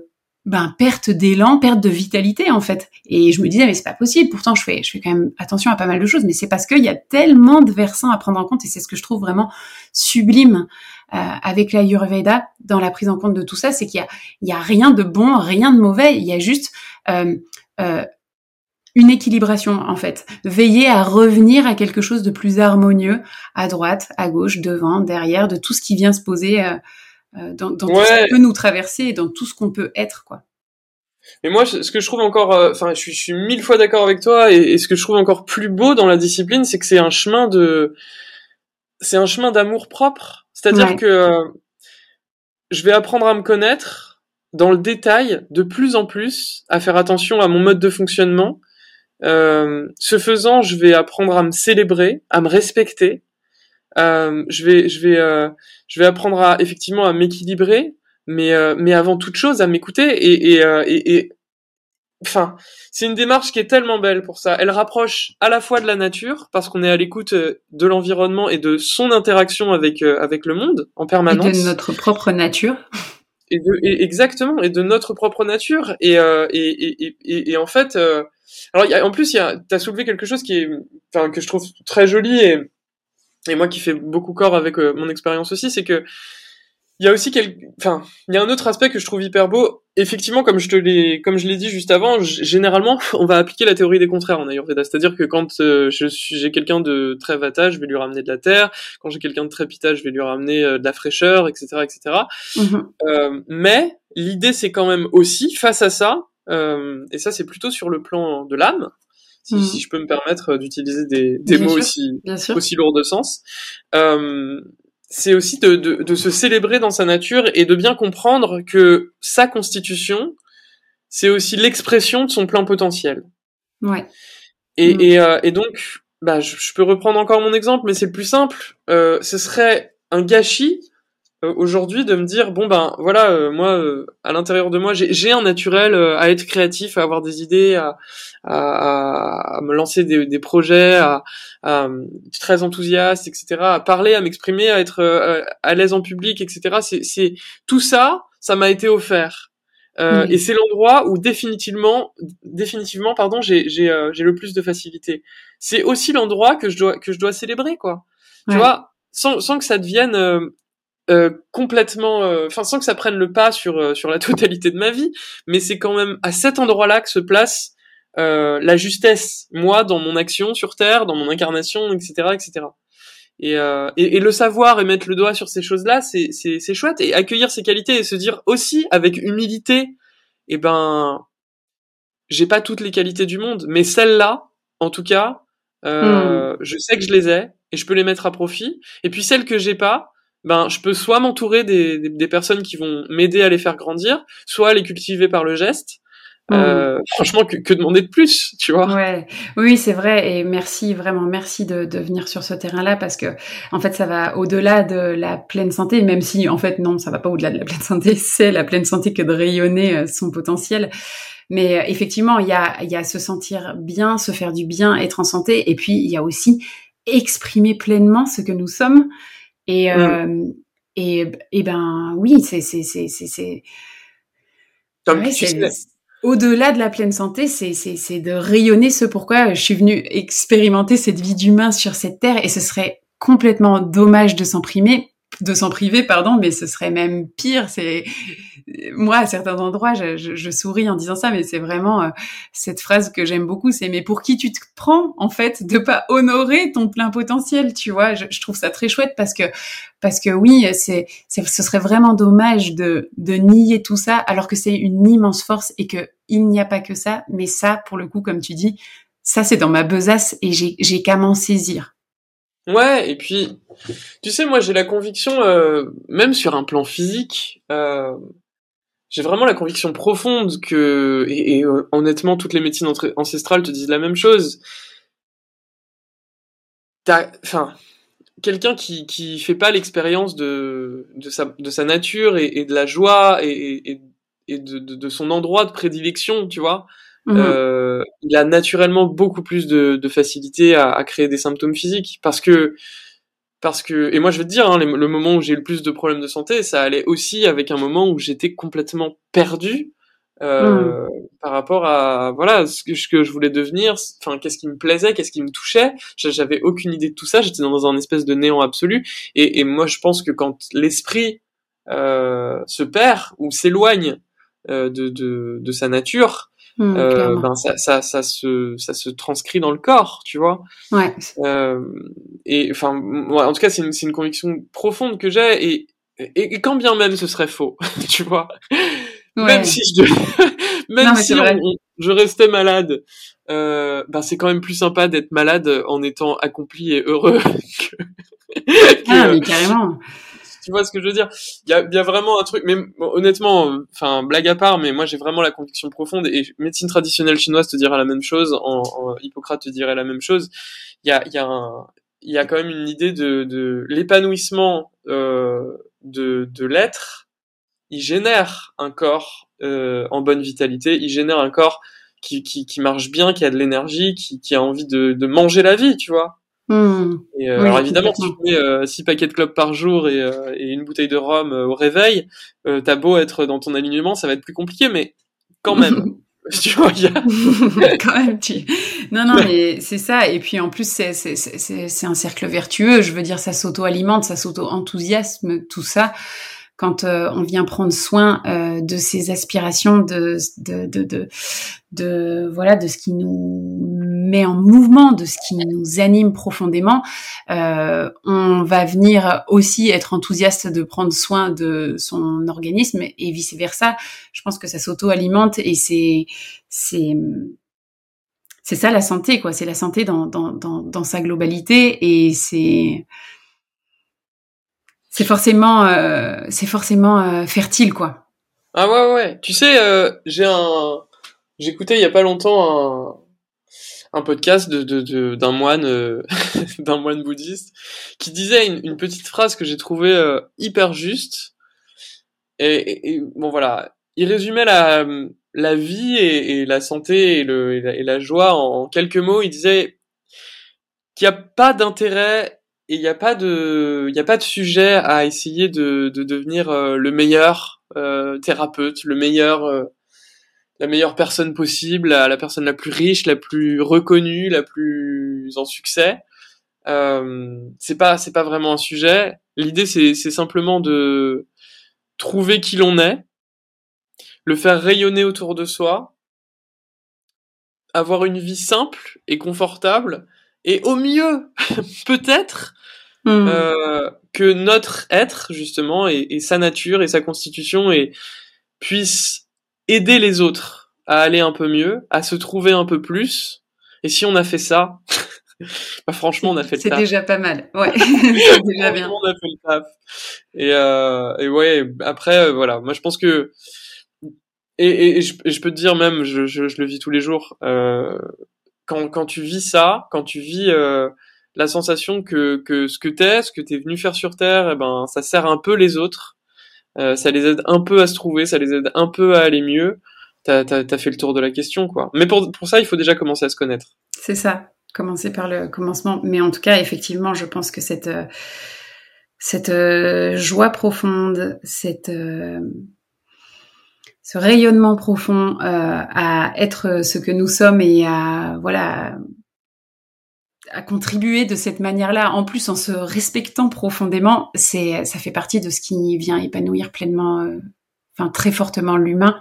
ben, perte d'élan, perte de vitalité en fait. Et je me disais mais c'est pas possible. Pourtant je fais je fais quand même attention à pas mal de choses, mais c'est parce qu'il y a tellement de versants à prendre en compte et c'est ce que je trouve vraiment sublime euh, avec l'Ayurveda dans la prise en compte de tout ça, c'est qu'il y a il y a rien de bon, rien de mauvais. Il y a juste euh, euh, une équilibration en fait. Veiller à revenir à quelque chose de plus harmonieux à droite, à gauche, devant, derrière, de tout ce qui vient se poser. Euh, dans, tout ce qui peut nous traverser et dans tout ce qu'on peut être, quoi. Mais moi, ce que je trouve encore, euh, enfin, je, suis, je suis mille fois d'accord avec toi, et, ce que je trouve encore plus beau dans la discipline, c'est que c'est un chemin de, c'est un chemin d'amour propre. C'est-à-dire que euh, je vais apprendre à me connaître dans le détail de plus en plus à faire attention à mon mode de fonctionnement. Euh, ce faisant, je vais apprendre à me célébrer, à me respecter. Euh, je vais, je vais, euh, je vais apprendre à effectivement à m'équilibrer, mais, euh, mais avant toute chose à m'écouter et, et, euh, et, et enfin, c'est une démarche qui est tellement belle pour ça. Elle rapproche à la fois de la nature parce qu'on est à l'écoute de l'environnement et de son interaction avec avec le monde en permanence. Et de notre propre nature et de et exactement et de notre propre nature et euh, et, et, et, et, en fait euh, alors y a, en plus il y a t'as soulevé quelque chose qui est enfin que je trouve très joli et et moi qui fais beaucoup corps avec euh, mon expérience aussi c'est que il y a aussi quel... enfin, il y a un autre aspect que je trouve hyper beau. Effectivement, comme je te l'ai, comme je l'ai dit juste avant, généralement, on va appliquer la théorie des contraires en Ayurveda. C'est-à-dire que quand euh, je suis, j'ai quelqu'un de très vata, je vais lui ramener de la terre. Quand j'ai quelqu'un de très pita, je vais lui ramener euh, de la fraîcheur, etc., etc. Mm-hmm. Euh, mais l'idée, c'est quand même aussi, face à ça, et ça, c'est plutôt sur le plan de l'âme, si, mm. si, je peux me permettre d'utiliser des, des mots aussi, aussi lourds de sens. Euh, c'est aussi de, de, de, se célébrer dans sa nature et de bien comprendre que sa constitution, c'est aussi l'expression de son plein potentiel. Ouais. Et, mm. et, euh, et, donc, bah, je, je, peux reprendre encore mon exemple, mais c'est le plus simple. Euh, ce serait un gâchis euh, aujourd'hui de me dire bon ben voilà euh, moi euh, à l'intérieur de moi j'ai un naturel à être créatif à avoir des idées à, à, à me lancer des, des projets à, à, très enthousiaste etc à parler à m'exprimer à être à l'aise en public etc c'est tout ça ça m'a été offert euh, et c'est l'endroit où définitivement, définitivement, pardon, j'ai j'ai j'ai le plus de facilité. C'est aussi l'endroit que je dois que je dois célébrer, quoi. Tu vois, sans sans que ça devienne euh, complètement, euh, enfin sans que ça prenne le pas sur euh, sur la totalité de ma vie, mais c'est quand même à cet endroit-là que se place la justesse, moi, dans mon action sur Terre, dans mon incarnation, etc., etc. Et, et, et, le savoir et mettre le doigt sur ces choses-là, c'est c'est chouette et accueillir ces qualités et se dire aussi avec humilité, eh ben, j'ai pas toutes les qualités du monde, mais celles-là, en tout cas, euh, je sais que je les ai et je peux les mettre à profit. Et puis celles que j'ai pas, ben je peux soit m'entourer des, des, personnes qui vont m'aider à les faire grandir, soit les cultiver par le geste. Mmh. Euh, franchement, que, que, demander de plus, tu vois? Ouais, oui, c'est vrai. Et merci vraiment, merci de, de venir sur ce terrain-là parce que en fait, ça va au-delà de la pleine santé, même si en fait non, ça va pas au-delà de la pleine santé. C'est la pleine santé que de rayonner euh, son potentiel. Mais euh, effectivement, il y a, il y a se sentir bien, se faire du bien, être en santé, et puis il y a aussi exprimer pleinement ce que nous sommes. Et, mm. euh, et, et, ben oui, c'est au-delà de la pleine santé, c'est c'est de rayonner ce pourquoi je suis venue expérimenter cette vie d'humain sur cette terre et ce serait complètement dommage de s'en priver de s'en priver, pardon, mais ce serait même pire. C'est moi à certains endroits, je, je, je souris en disant ça, mais c'est vraiment euh, cette phrase que j'aime beaucoup. C'est mais pour qui tu te prends en fait de pas honorer ton plein potentiel, tu vois je, je, trouve ça très chouette parce que parce que oui, c'est ce serait vraiment dommage de de nier tout ça alors que c'est une immense force et que il n'y a pas que ça, mais ça pour le coup, comme tu dis, ça c'est dans ma besace et j'ai j'ai qu'à m'en saisir. Ouais, et puis, tu sais, moi j'ai la conviction, euh, même sur un plan physique, euh, j'ai vraiment la conviction profonde que, et, et euh, honnêtement, toutes les médecines ancestrales te disent la même chose. Enfin, quelqu'un qui qui fait pas l'expérience de de sa de sa nature et, et de la joie et et, et de, de, de son endroit de prédilection, tu vois, Mmh. Euh, il a naturellement beaucoup plus de, de facilité à, à, créer des symptômes physiques parce que parce que et moi je vais te dire hein, le moment où j'ai eu le plus de problèmes de santé ça allait aussi avec un moment où j'étais complètement perdu euh, mmh. par rapport à voilà ce que, ce que je voulais devenir enfin qu'est-ce qui me plaisait qu'est-ce qui me touchait j'avais aucune idée de tout ça j'étais dans un espèce de néant absolu et, et moi je pense que quand l'esprit euh, se perd ou s'éloigne euh, de, de, de sa nature Mmh, euh, ben ça, ça, ça, se, ça se transcrit dans le corps, tu vois. Ouais. Euh, et enfin, ouais, en tout cas, c'est une, une conviction profonde que j'ai, et, et, quand bien même ce serait faux, tu vois. Ouais. Même si je, même si je restais malade, euh, ben c'est quand même plus sympa d'être malade en étant accompli et heureux que, que, ah, mais carrément tu vois ce que je veux dire Il y a, y a vraiment un truc, mais honnêtement, enfin blague à part, mais moi j'ai vraiment la conviction profonde et médecine traditionnelle chinoise te dira la même chose, en, en Hippocrate te dirait la même chose. Il y a, y a un, il y a quand même une idée de, de l'épanouissement euh, de, de l'être. Il génère un corps euh, en bonne vitalité, il génère un corps qui, qui, qui marche bien, qui a de l'énergie, qui, qui a envie de, de manger la vie, tu vois. Mmh. Et euh, alors évidemment, si tu mets euh, six paquets de clopes par jour et, euh, et une bouteille de rhum au réveil, t'as beau être dans ton alignement, ça va être plus compliqué, mais quand même. tu vois, y a... quand même, tu... Non, non, mais c'est ça. Et puis en plus, c'est, c'est, c'est, c'est un cercle vertueux. Je veux dire, ça s'auto-alimente, ça s'auto-enthousiasme, tout ça quand euh, on vient prendre soin euh, de ces aspirations, de de, de, de, de, voilà, de ce qui nous met en mouvement, de ce qui nous anime profondément, euh, on va venir aussi être enthousiaste de prendre soin de son organisme et vice versa. Je pense que ça s'auto-alimente et c'est c'est c'est ça la santé quoi. C'est la santé dans dans dans, sa globalité et c'est c'est forcément, euh, c'est forcément euh, fertile, quoi. Ah ouais, ouais. Tu sais, j'ai un, j'écoutais il y a pas longtemps un, podcast de, de, de d'un moine, euh, d'un moine bouddhiste, qui disait une, petite phrase que j'ai trouvée euh, hyper juste. Et, et, bon voilà, il résumait la, la vie et, et la santé et, et la, et joie en, quelques mots. Il disait qu'il n'y a pas d'intérêt et il n'y a pas de il y a pas de sujet à essayer de, de devenir euh, le meilleur thérapeute le meilleur la meilleure personne possible la, la, personne la plus riche la plus reconnue la plus en succès euh, c'est pas c'est pas vraiment un sujet l'idée c'est c'est simplement de trouver qui l'on est le faire rayonner autour de soi avoir une vie simple et confortable et au mieux peut-être Mmh. Euh, que notre être justement et, et, sa nature et sa constitution et puisse aider les autres à aller un peu mieux, à se trouver un peu plus. Et si on a fait ça, bah franchement on a fait le taf. C'est déjà pas mal, ouais. c'est déjà bien. On a fait le taf. Et, euh, et ouais, après euh, voilà, moi je pense que et, et, et, je, et, je, peux te dire même, je, je, je, le vis tous les jours. Euh, quand, quand tu vis ça, quand tu vis euh, la sensation que, que ce que t'es, ce que t'es venu faire sur Terre, eh ben, ça sert un peu les autres. Euh, ça les aide un peu à se trouver, ça les aide un peu à aller mieux. T'as as, fait le tour de la question, quoi. Mais pour, pour ça, il faut déjà commencer à se connaître. C'est ça, commencer par le commencement. Mais en tout cas, effectivement, je pense que cette, euh, cette euh, joie profonde, cette, ce rayonnement profond euh, à être ce que nous sommes et à voilà à contribuer de cette manière-là, en plus en se respectant profondément, c'est ça fait partie de ce qui vient épanouir pleinement, euh, enfin très fortement l'humain.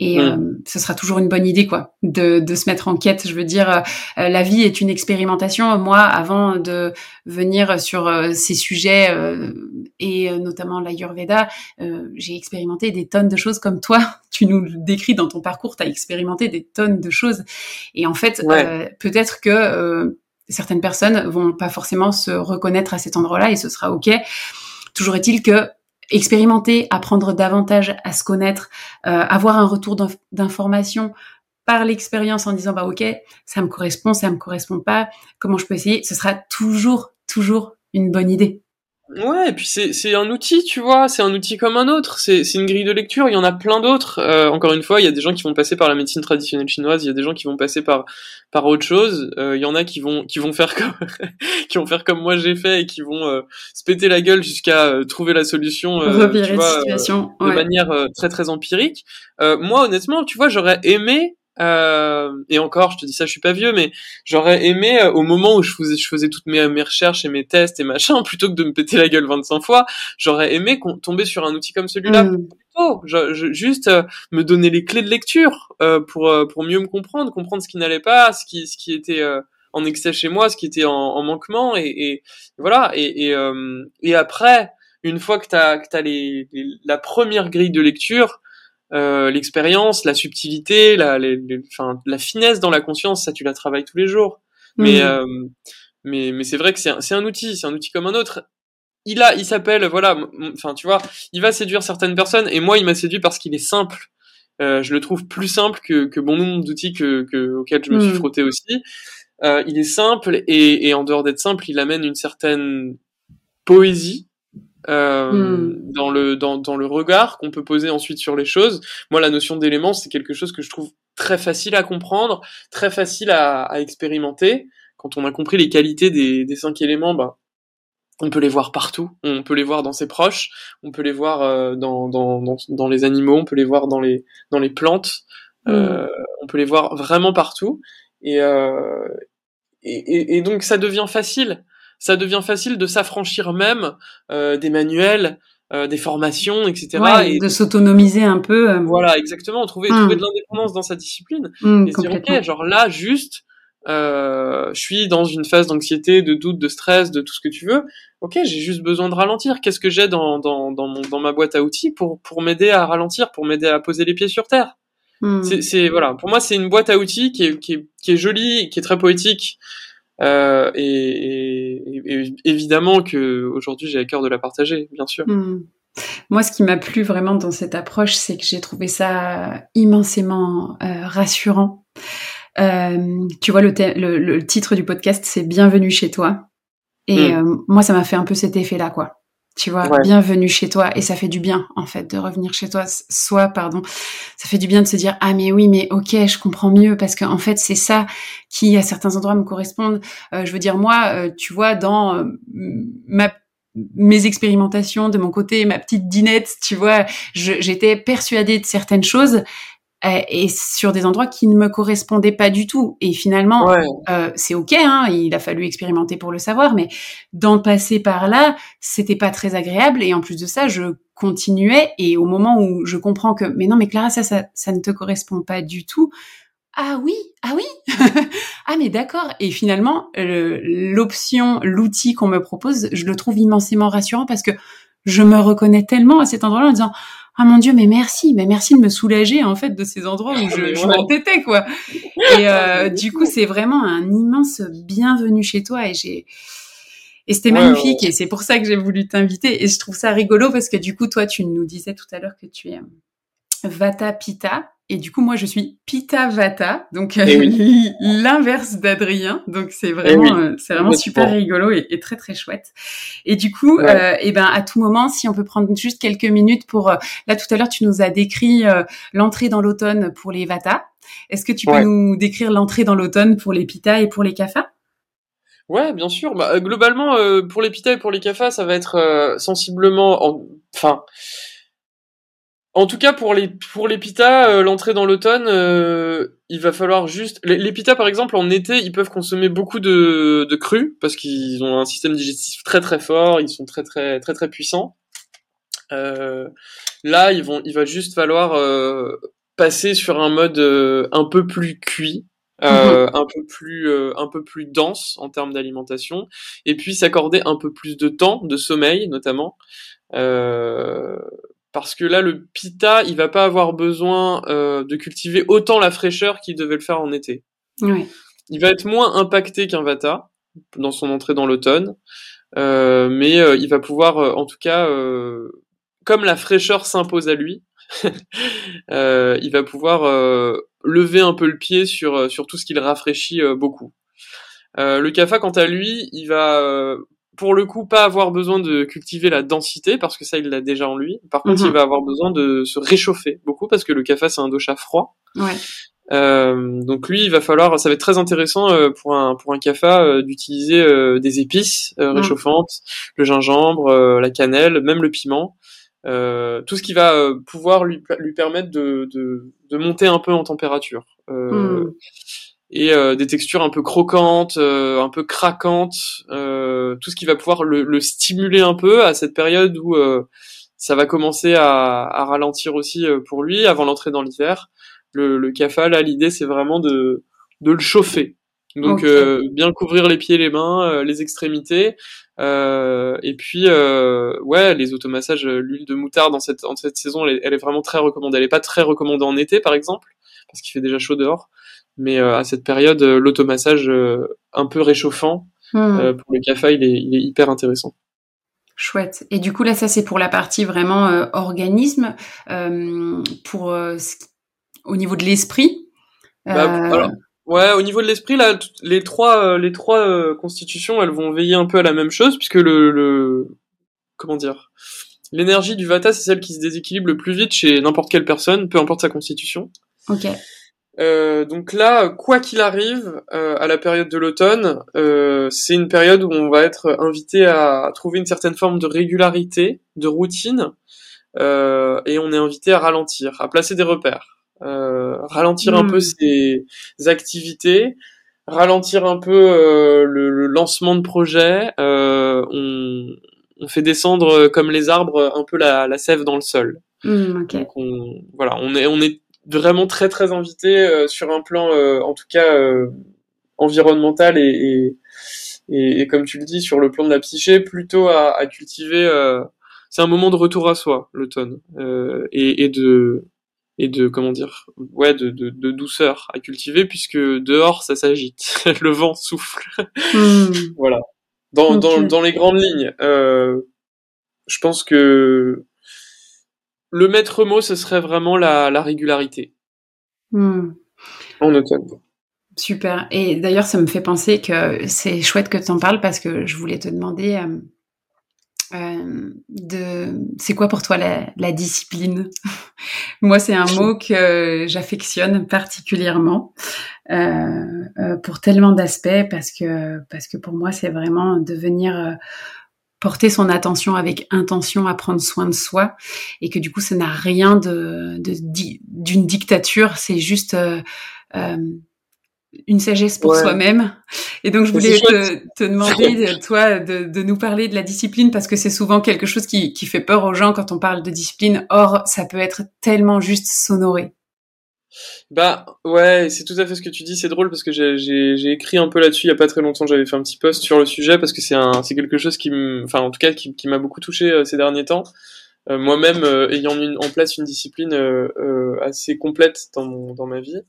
Et mm. euh, ce sera toujours une bonne idée, quoi, de, de se mettre en quête. Je veux dire, euh, la vie est une expérimentation. Moi, avant de venir sur euh, ces sujets et notamment l'Ayurveda, j'ai expérimenté des tonnes de choses comme toi. Tu nous le décris dans ton parcours, tu as expérimenté des tonnes de choses. Et en fait, ouais. peut-être que certaines personnes vont pas forcément se reconnaître à cet endroit-là et ce sera ok. Toujours est-il que expérimenter, apprendre davantage à se connaître, euh, avoir un retour d'information par l'expérience en disant bah ok ça me correspond, ça me correspond pas, comment je peux essayer, ce sera toujours toujours une bonne idée. Ouais, et puis c'est c'est un outil, tu vois, c'est un outil comme un autre, c'est c'est une grille de lecture, il y en a plein d'autres. Euh, encore une fois, il y a des gens qui vont passer par la médecine traditionnelle chinoise, il y a des gens qui vont passer par par autre chose, euh, il y en a qui vont qui vont faire comme qui vont faire comme moi j'ai fait et qui vont euh, se péter la gueule jusqu'à euh, trouver la solution euh, tu vois, situation, de manière très très empirique. moi honnêtement, tu vois, j'aurais aimé euh, et encore, je te dis ça, je suis pas vieux, mais j'aurais aimé euh, au moment où je faisais, je faisais toutes mes, mes, recherches et mes tests et machin, plutôt que de me péter la gueule 25 fois, j'aurais aimé tomber sur un outil comme celui-là. Mm. Plutôt, je, je, juste euh, me donner les clés de lecture euh, pour pour mieux me comprendre, comprendre ce qui n'allait pas, ce qui ce qui était en excès chez moi, ce qui était en, en manquement, et, et voilà. Et et, et après, une fois que t'as que t'as les, les, la première grille de lecture euh, l'expérience, la subtilité, la, les, les, la finesse dans la conscience, ça tu la travailles tous les jours. Mais, mmh. euh, mais, mais c'est vrai que c'est un, un, outil, c'est un outil comme un autre. il a, il s'appelle, voilà, enfin tu vois, il va séduire certaines personnes et moi il m'a séduit parce qu'il est simple. Euh, je le trouve plus simple que, que bon nombre d'outils que, que auxquels je me suis mm. frotté aussi. Euh, il est simple et, et en dehors d'être simple, il amène une certaine poésie euh, mm. dans le dans, dans le regard qu'on peut poser ensuite sur les choses. Moi, la notion d'élément, c'est quelque chose que je trouve très facile à comprendre, très facile à, à expérimenter. Quand on a compris les qualités des, des cinq éléments, bah, on peut les voir partout, on peut les voir dans ses proches, on peut les voir euh, dans, dans, dans, dans, les animaux, on peut les voir dans les, dans les plantes, euh, mm. on peut les voir vraiment partout. Et, euh, et, et, donc ça devient facile, ça devient facile de s'affranchir même euh, des manuels, euh, des formations, etc. Ouais, et de s'autonomiser un peu. Voilà, exactement, trouver, trouver mm. de l'indépendance dans sa discipline. Mm, et se dire, ok, genre là, juste, euh, je suis dans une phase d'anxiété, de doute, de stress, de tout ce que tu veux. Ok, j'ai juste besoin de ralentir. Qu'est-ce que j'ai dans, dans, dans, mon, dans ma boîte à outils pour, pour m'aider à ralentir, pour m'aider à poser les pieds sur terre? Hmm. C'est voilà, pour moi c'est une boîte à outils qui est, qui est, qui est jolie, qui est très poétique. Euh, et, et, évidemment que aujourd'hui j'ai à cœur de la partager, bien sûr. Hmm. Moi, ce qui m'a plu vraiment dans cette approche, c'est que j'ai trouvé ça immensément euh, rassurant. Euh, tu vois, le, le, titre du podcast, c'est Bienvenue chez toi. Et hmm. euh, moi, ça m'a fait un peu cet effet-là, quoi. Tu vois, bienvenue chez toi. Et ça fait du bien, en fait, de revenir chez toi. Soit, pardon, ça fait du bien de se dire, ah, mais oui, mais ok, je comprends mieux. Parce qu'en en fait, c'est ça qui, à certains endroits, me correspondent. Euh, je veux dire, moi, tu vois, dans ma mes expérimentations de mon côté, ma petite dinette, tu vois, j'étais persuadée de certaines choses euh, et sur des endroits qui ne me correspondaient pas du tout. Et finalement, euh, c'est ok, hein, il a fallu expérimenter pour le savoir, mais d'en passer par là, c'était pas très agréable. Et en plus de ça, je continuais. Et au moment où je comprends que, mais non, mais Clara, ça, ça, ça ne te correspond pas du tout. Ah oui, ah oui, ah mais d'accord. Et finalement, l'option, l'outil qu'on me propose, je le trouve immensément rassurant parce que je me reconnais tellement à cet endroit-là en disant ah mon dieu mais merci mais merci de me soulager en fait de ces endroits où je, je m'entêtais quoi. Et euh, du coup c'est vraiment un immense bienvenue chez toi et j'ai et c'était magnifique et c'est pour ça que j'ai voulu t'inviter. Et je trouve ça rigolo parce que du coup toi tu nous disais tout à l'heure que tu es euh, Vata Pita et du coup, moi, je suis Pita Vata, donc euh, eh l'inverse d'Adrien. Donc c'est vraiment, eh euh, c'est vraiment super rigolo et, très très chouette. Et du coup, euh, et ben à tout moment, si on peut prendre juste quelques minutes pour, là tout à l'heure, tu nous as décrit l'entrée dans l'automne pour les Vata. Est-ce que tu peux nous décrire l'entrée dans l'automne pour les Pita et pour les Kapha? Ouais, bien sûr. Bah, globalement, pour les Pita et pour les Kapha, ça va être sensiblement, enfin. En tout cas, pour les pour les pita, euh, l'entrée dans l'automne, euh, il va falloir juste les, les pita par exemple en été, ils peuvent consommer beaucoup de de crues parce qu'ils ont un système digestif très très fort, ils sont très très très très puissants. Euh, là, ils vont il va juste falloir passer sur un mode un peu plus cuit, mm-hmm. un peu plus un peu plus dense en termes d'alimentation et puis s'accorder un peu plus de temps de sommeil notamment euh, parce que là le pita il va pas avoir besoin euh, de cultiver autant la fraîcheur qu'il devait le faire en été. Oui. Il va être moins impacté qu'un vata dans son entrée dans l'automne, euh, mais euh, il va pouvoir en tout cas euh, comme la fraîcheur s'impose à lui, il va pouvoir lever un peu le pied sur sur tout ce qui le rafraîchit beaucoup. le kafa quant à lui, il va pour le coup pas avoir besoin de cultiver la densité parce que ça il l'a déjà en lui. Par contre, il mhm. va avoir besoin de se réchauffer beaucoup parce que le kafa c'est un dosha froid. Ouais. Euh, donc lui, il va falloir, ça va être très intéressant euh, pour un pour un kafa euh, d'utiliser des épices mhm. réchauffantes, le gingembre, la cannelle, même le piment, tout ce qui va pouvoir lui lui permettre de, de, de monter un peu en température. Mhm et euh, des textures un peu croquantes, euh, un peu craquantes, euh, tout ce qui va pouvoir le, le, stimuler un peu à cette période où ça va commencer à, à ralentir aussi pour lui avant l'entrée dans l'hiver. Le, le kafa, là, l'idée c'est vraiment de, de le chauffer. Donc bien couvrir les pieds, les mains, les extrémités, et puis ouais, les automassages, l'huile de moutarde dans cette, en cette saison, elle est, elle est, vraiment très recommandée. Elle est pas très recommandée en été, par exemple, parce qu'il fait déjà chaud dehors. Mais euh, à cette période, euh, l'automassage euh, un peu réchauffant hmm. pour le CAFA, il est, il est hyper intéressant. Chouette. Et du coup, là, ça, c'est pour la partie vraiment euh, organisme. Euh, pour euh, au niveau de l'esprit. Bah, ouais, au niveau de l'esprit, là, les trois, les trois constitutions, elles vont veiller un peu à la même chose, puisque le, le comment dire, l'énergie du Vata, c'est celle qui se déséquilibre le plus vite chez n'importe quelle personne, peu importe sa constitution. Ok. Euh, donc là, quoi qu'il arrive, euh, à la période de l'automne, euh, c'est une période où on va être invité à trouver une certaine forme de régularité, de routine, et on est invité à ralentir, à placer des repères, ralentir un peu hmm. ses activités, ralentir un peu le, lancement de projets. On, on, fait descendre comme les arbres un peu la, la sève dans le sol. Hmm, donc on, voilà, on est, on est vraiment très très invité euh, sur un plan, euh, en tout cas euh, environnemental et, et, et, comme tu le dis, sur le plan de la psyché, plutôt à, à cultiver. c'est un moment de retour à soi, l'automne, et, et de et de comment dire ouais de, de, de, douceur à cultiver puisque dehors ça s'agite le vent souffle hmm. voilà dans, dans, dans les grandes lignes euh, je pense que le maître mot, ce serait vraiment la, la régularité. Hmm. En automne. Super. Et d'ailleurs, ça me fait penser que c'est chouette que tu en parles parce que je voulais te demander euh, euh de c'est quoi pour toi la, la discipline? Moi, c'est un mot que j'affectionne particulièrement euh, pour tellement d'aspects parce que parce que pour moi, c'est vraiment devenir porter son attention avec intention à prendre soin de soi et que du coup ça n'a rien de d'une dictature c'est juste euh, euh, une sagesse pour soi-même. Et donc je voulais te, te, demander toi de, de, nous parler de la discipline parce que c'est souvent quelque chose qui, qui fait peur aux gens quand on parle de discipline. Or ça peut être tellement juste sonoré bah ouais, c'est tout à fait ce que tu dis. C'est drôle parce que j'ai écrit un peu là-dessus il y a pas très longtemps. J'avais fait un petit post sur le sujet parce que c'est quelque chose qui enfin en tout cas qui, m'a beaucoup touché euh, ces derniers temps. Euh, Moi-même euh, ayant mis en place une discipline assez complète dans ma vie.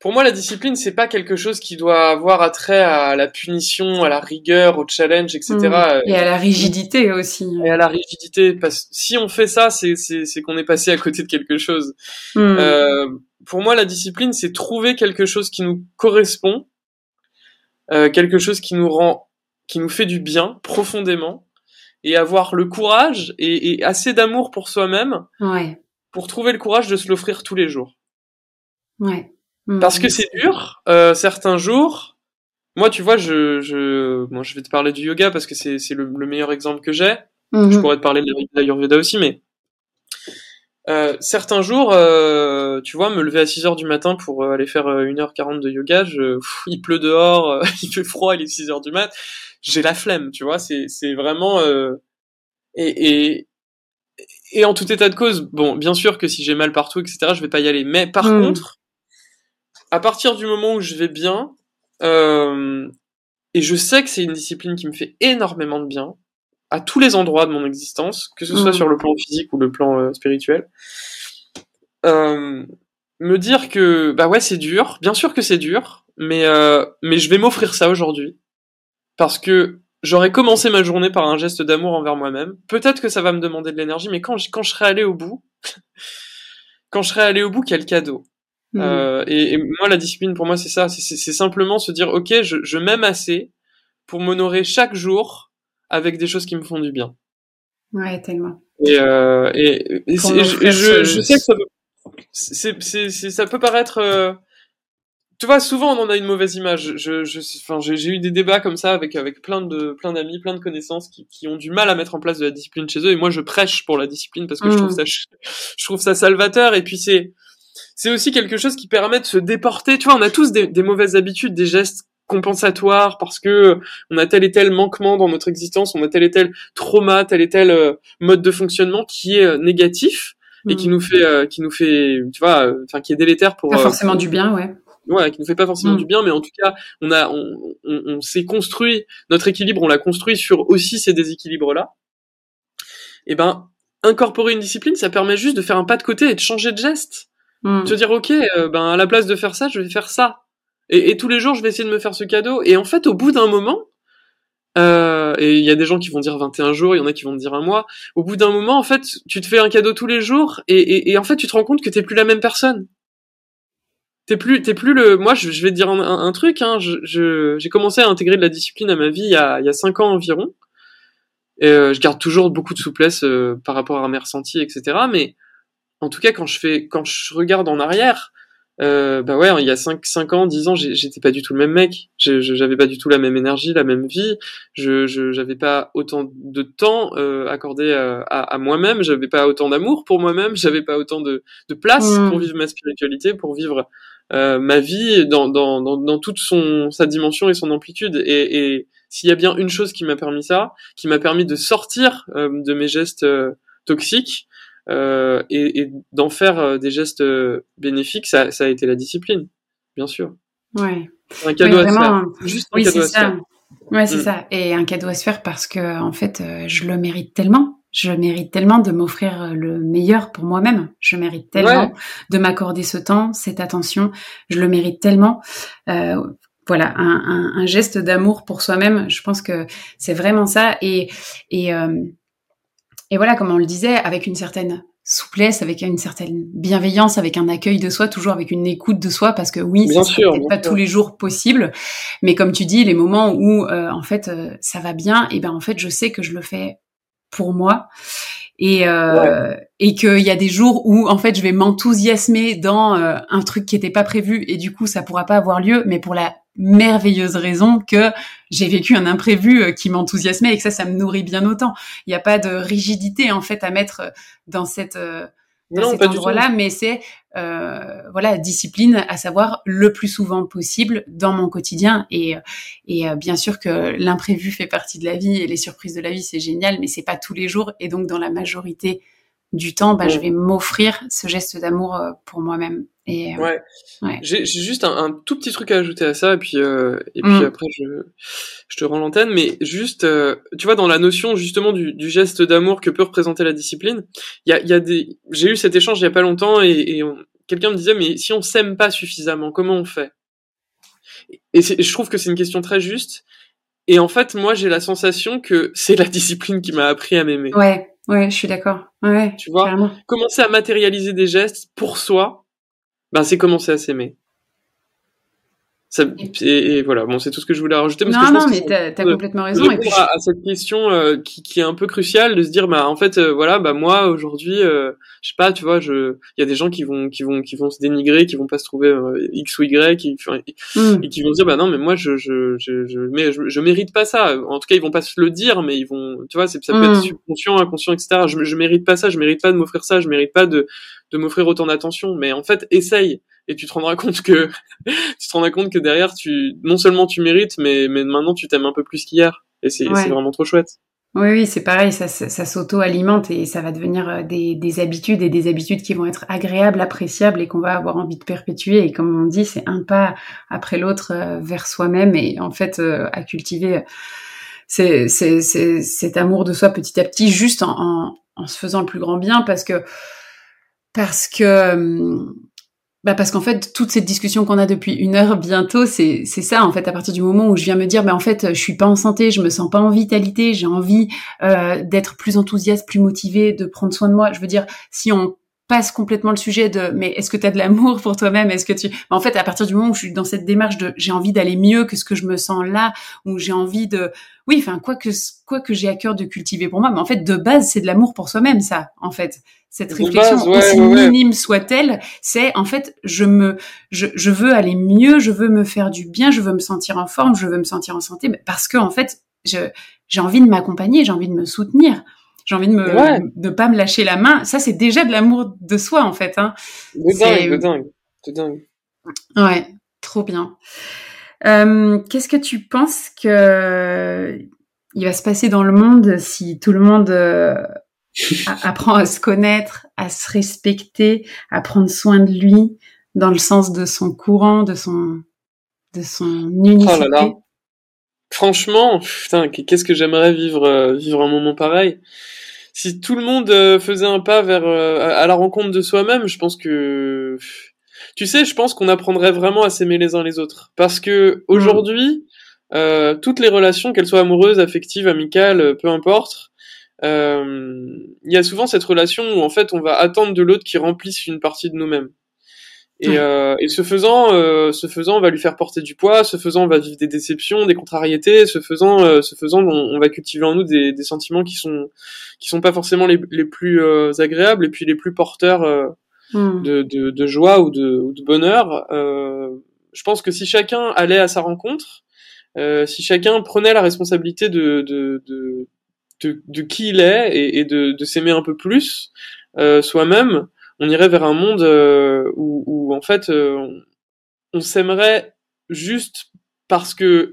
Pour moi, la discipline, c'est pas quelque chose qui doit avoir attrait à la punition, à la rigueur, au challenge, etc. Mmh. Et à la rigidité aussi. Et à la rigidité, parce si on fait ça, c'est c'est qu'on est passé à côté de quelque chose. Mmh. Euh, pour moi, la discipline, c'est trouver quelque chose qui nous correspond, euh, quelque chose qui nous rend, qui nous fait du bien profondément, et avoir le courage et, et assez d'amour pour soi-même ouais. pour trouver le courage de se l'offrir tous les jours. Ouais. Parce que c'est dur. Euh, certains jours, moi, tu vois, je, je, bon, je vais te parler du yoga parce que c'est, c'est le, meilleur exemple que j'ai. Mhm. Je pourrais te parler de l'Ayurveda aussi, mais euh, certains jours, euh, tu vois, me lever à 6 heures du matin pour aller faire 1h40 de yoga, je, il pleut dehors, il fait froid, il est 6 heures du mat, j'ai la flemme, tu vois, c'est, c'est vraiment... et, et, et en tout état de cause, bon, bien sûr que si j'ai mal partout, etc., je vais pas y aller. Mais par mhm. contre, à partir du moment où je vais bien, euh, et je sais que c'est une discipline qui me fait énormément de bien, à tous les endroits de mon existence, que ce soit mmh. sur le plan physique ou le plan euh, spirituel, euh, me dire que bah ouais c'est dur, bien sûr que c'est dur, mais euh, mais je vais m'offrir ça aujourd'hui parce que j'aurais commencé ma journée par un geste d'amour envers moi-même. Peut-être que ça va me demander de l'énergie, mais quand je, quand je serai allé au bout, quand je serai allé au bout, quel cadeau Mmh. Euh, et, moi, la discipline, pour moi, c'est ça. C'est simplement se dire, ok, je, je m'aime assez pour m'honorer chaque jour avec des choses qui me font du bien. Ouais, tellement. Et, euh, et, et, je, je, sais que ça peut, ça peut paraître. Euh, tu vois, souvent on en a une mauvaise image. Je, je, enfin, j'ai eu des débats comme ça avec avec plein de plein d'amis, plein de connaissances qui, qui ont du mal à mettre en place de la discipline chez eux. Et moi, je prêche pour la discipline parce que je trouve mmh. ça je trouve ça salvateur. Et puis c'est c'est aussi quelque chose qui permet de se déporter. Tu vois, on a tous des, mauvaises habitudes, des gestes compensatoires parce que on a tel et tel manquement dans notre existence, on a tel et tel trauma, tel et tel euh, mode de fonctionnement qui est euh, négatif et qui mm. nous fait, euh, qui nous fait, tu vois, enfin qui est délétère pour. Pas forcément du bien, ouais. Ouais, qui nous fait pas forcément mm. du bien, mais en tout cas, on a, on, on, s'est construit notre équilibre, on l'a construit sur aussi ces déséquilibres là. Et eh ben, incorporer une discipline, ça permet juste de faire un pas de côté et de changer de geste. Mm. Se dire, ok, euh, ben à la place de faire ça, je vais faire ça. Et, et, tous les jours, je vais essayer de me faire ce cadeau. Et en fait, au bout d'un moment, Euh, et il y a des gens qui vont dire 21 jours, il y en a qui vont dire un mois. Au bout d'un moment, en fait, tu te fais un cadeau tous les jours et, et, en fait, tu te rends compte que t'es plus la même personne. T'es plus, t'es plus le. Moi, je, vais te dire un, un, truc. Hein, je, j'ai commencé à intégrer de la discipline à ma vie il y a, il y a cinq ans environ. Et euh, je garde toujours beaucoup de souplesse euh, par rapport à mes ressentis, etc. Mais en tout cas, quand je fais, quand je regarde en arrière, euh, bah ouais, il y a 5, 5 ans, 10 ans, j'étais pas du tout le même mec. J'avais pas du tout la même énergie, la même vie. Je j'avais pas autant de temps euh, accordé à, à, moi-même. J'avais pas autant d'amour pour moi-même. J'avais pas autant de, de place mmh. pour vivre ma spiritualité, pour vivre euh, ma vie dans, dans, dans, dans, toute son sa dimension et son amplitude. Et, et s'il y a bien une chose qui m'a permis ça, qui m'a permis de sortir euh, de mes gestes toxiques, euh, et, et d'en faire euh, des gestes euh, bénéfiques, ça, ça, a été la discipline, bien sûr. Ouais. Un cadeau à se faire. Juste un oui, cadeau à se faire. Ouais, c'est mm. ça. Et un cadeau à se faire parce que en fait, je le mérite tellement. Je mérite tellement de m'offrir le meilleur pour moi-même. Je mérite tellement ouais. de m'accorder ce temps, cette attention. Je le mérite tellement. Euh, voilà, un, un, un geste d'amour pour soi-même. Je pense que c'est vraiment ça. Et et euh, et voilà, comme on le disait, avec une certaine souplesse, avec une certaine bienveillance, avec un accueil de soi, toujours avec une écoute de soi, parce que oui, c'est peut-être pas sûr. tous les jours possible, mais comme tu dis, les moments où euh, en fait euh, ça va bien, et ben en fait je sais que je le fais pour moi et euh, ouais. et qu'il y a des jours où en fait je vais m'enthousiasmer dans euh, un truc qui n'était pas prévu et du coup ça pourra pas avoir lieu, mais pour la merveilleuse raison que j'ai vécu un imprévu euh, qui m'enthousiasmait et que ça, ça me nourrit bien autant. Il n'y a pas de rigidité en fait à mettre dans cette euh, dans non, cet endroit-là, mais c'est euh, voilà discipline, à savoir le plus souvent possible dans mon quotidien. Et, et euh, bien sûr que l'imprévu fait partie de la vie et les surprises de la vie c'est génial, mais c'est pas tous les jours. Et donc dans la majorité du temps, bah, je vais m'offrir ce geste d'amour euh, pour moi-même. Et, euh, ouais. ouais. J'ai juste un, un, tout petit truc à ajouter à ça, et puis, euh, et puis mmh. après, je, je te rends l'antenne, mais juste, euh, tu vois, dans la notion justement du, du geste d'amour que peut représenter la discipline, il y a, y a des. J'ai eu cet échange il y a pas longtemps, et, et quelqu'un me disait, mais si on s'aime pas suffisamment, comment on fait? Et je trouve que c'est une question très juste. Et en fait, moi, j'ai la sensation que c'est la discipline qui m'a appris à m'aimer. Ouais. Ouais, je suis d'accord. Ouais, tu vois, carrément. commencer à matérialiser des gestes pour soi, ben c'est commencer à s'aimer. Ça, et, et, voilà, bon, c'est tout ce que je voulais rajouter. Parce non, que je non, mais t'as, t'as complètement raison. Et puis, à, à, cette question euh, qui, qui, est un peu cruciale, de se dire, bah, en fait, euh, voilà, bah, moi, aujourd'hui, euh, je sais pas, tu vois, je, il y a des gens qui vont, qui vont, qui vont se dénigrer, qui vont pas se trouver euh, X ou Y, qui, mm. et qui vont se dire, bah, non, mais moi, je, je, je, je, mais, je, je, mérite pas ça. En tout cas, ils vont pas se le dire, mais ils vont, tu vois, c'est, ça peut mm. être subconscient, inconscient, etc. Je, je mérite pas ça, je mérite pas de m'offrir ça, je mérite pas de, de m'offrir autant d'attention. Mais en fait, essaye et tu te rendras compte que tu te rendras compte que derrière tu non seulement tu mérites mais mais maintenant tu t'aimes un peu plus qu'hier et c'est ouais. vraiment trop chouette. Oui, oui, c'est pareil, ça, ça, ça s'auto-alimente et ça va devenir euh, des, des, habitudes et des habitudes qui vont être agréables, appréciables et qu'on va avoir envie de perpétuer. Et comme on dit, c'est un pas après l'autre euh, vers soi-même et en fait euh, à cultiver c'est, cet amour de soi petit à petit, juste en, en, en, se faisant le plus grand bien parce que parce que bah parce qu'en fait toute cette discussion qu'on a depuis une heure bientôt c'est ça en fait à partir du moment où je viens me dire mais en fait je suis pas en santé je me sens pas en vitalité j'ai envie euh, d'être plus enthousiaste plus motivée de prendre soin de moi. Je veux dire si on passe complètement le sujet de mais est-ce que tu as de l'amour pour toi-même? Est-ce que tu en fait à partir du moment où je suis dans cette démarche de j'ai envie d'aller mieux que ce que je me sens là ou j'ai envie de oui enfin quoi que quoi que j'ai à cœur de cultiver pour moi mais en fait de base c'est de l'amour pour soi-même ça en fait. Cette réflexion base, ouais, aussi ouais, minime soit-elle c'est en fait je me je, je veux aller mieux je veux me faire du bien je veux me sentir en forme je veux me sentir en santé parce que en fait je j'ai envie de m'accompagner j'ai envie de me soutenir j'ai envie de me ouais. de pas me lâcher la main. Ça, c'est déjà de l'amour de soi, en fait. Hein. De dingue, de dingue, de dingue. Ouais, trop bien. Euh, Qu'est-ce que tu penses que il va se passer dans le monde si tout le monde euh, apprend à se connaître, à se respecter, à prendre soin de lui dans le sens de son courant, de son de son unicité. Oh là là. Franchement, putain, qu'est-ce que j'aimerais vivre euh, vivre un moment pareil? Si tout le monde euh, faisait un pas vers euh, à la rencontre de soi-même, je pense que tu sais, je pense qu'on apprendrait vraiment à s'aimer les uns les autres. Parce que aujourd'hui, euh, toutes les relations, qu'elles soient amoureuses, affectives, amicales, peu importe, euh, il y a souvent cette relation où en fait on va attendre de l'autre qui remplisse une partie de nous-mêmes. Et, euh, et, ce faisant, euh, ce faisant, on va lui faire porter du poids. Ce faisant, on va vivre des déceptions, des contrariétés. Ce faisant, euh, ce faisant, on, on, va cultiver en nous des, des, sentiments qui sont qui sont pas forcément les, les plus euh, agréables et puis les plus porteurs hmm. de, de, de, joie ou de, ou de bonheur. je pense que si chacun allait à sa rencontre, si chacun prenait la responsabilité de de, de, de, de qui il est et, et de, de s'aimer un peu plus soi-même on irait vers un monde euh, où, où, en fait euh, on, s'aimerait juste parce que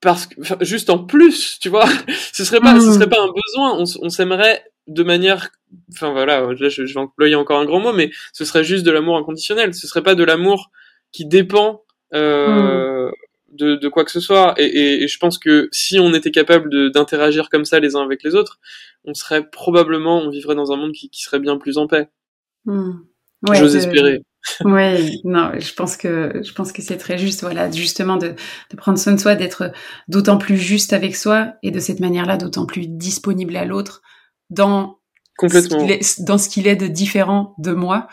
parce que juste en plus tu vois. Ce serait pas ce hmm. serait pas un besoin. On, on s'aimerait de manière enfin voilà là je, je vais employer encore un grand mot mais ce serait juste de l'amour inconditionnel. Ce serait pas de l'amour qui dépend euh, hmm. de, de, quoi que ce soit. Et, et, et, je pense que si on était capable d'interagir comme ça les uns avec les autres on serait probablement on vivrait dans un monde qui, qui serait bien plus en paix Hmm. Ouais, J'ose espérer. Oui, non, je pense que je pense que c'est très juste, voilà, justement de, de prendre soin de soi, d'être d'autant plus juste avec soi et de cette manière-là d'autant plus disponible à l'autre dans Complètement. Ce est, dans ce qu'il est de différent de moi,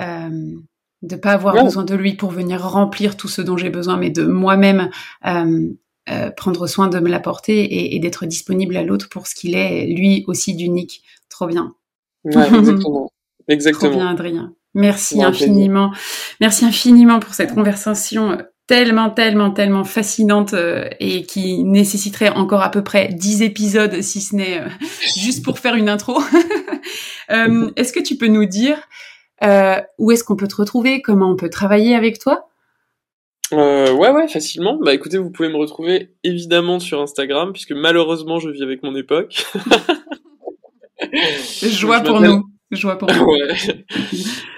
euh, de pas avoir besoin de lui pour venir remplir tout ce dont j'ai besoin, mais de moi-même euh, euh, prendre soin de me l'apporter et, et d'être disponible à l'autre pour ce qu'il est, lui aussi d'unique. Trop bien. Ouais, exactement. Exactement. Trop bien, Adrien. Merci infiniment. Merci infiniment pour cette conversation tellement, tellement, tellement fascinante euh, et qui nécessiterait encore à peu près 10 épisodes, si ce n'est euh, juste pour faire une intro. euh, est-ce que tu peux nous dire euh, où est-ce qu'on peut te retrouver, comment on peut travailler avec toi? Euh, ouais, ouais, facilement. Bah écoutez, vous pouvez me retrouver évidemment sur Instagram, puisque malheureusement je vis avec mon époque. Joie pour nous. Je vois pour ouais.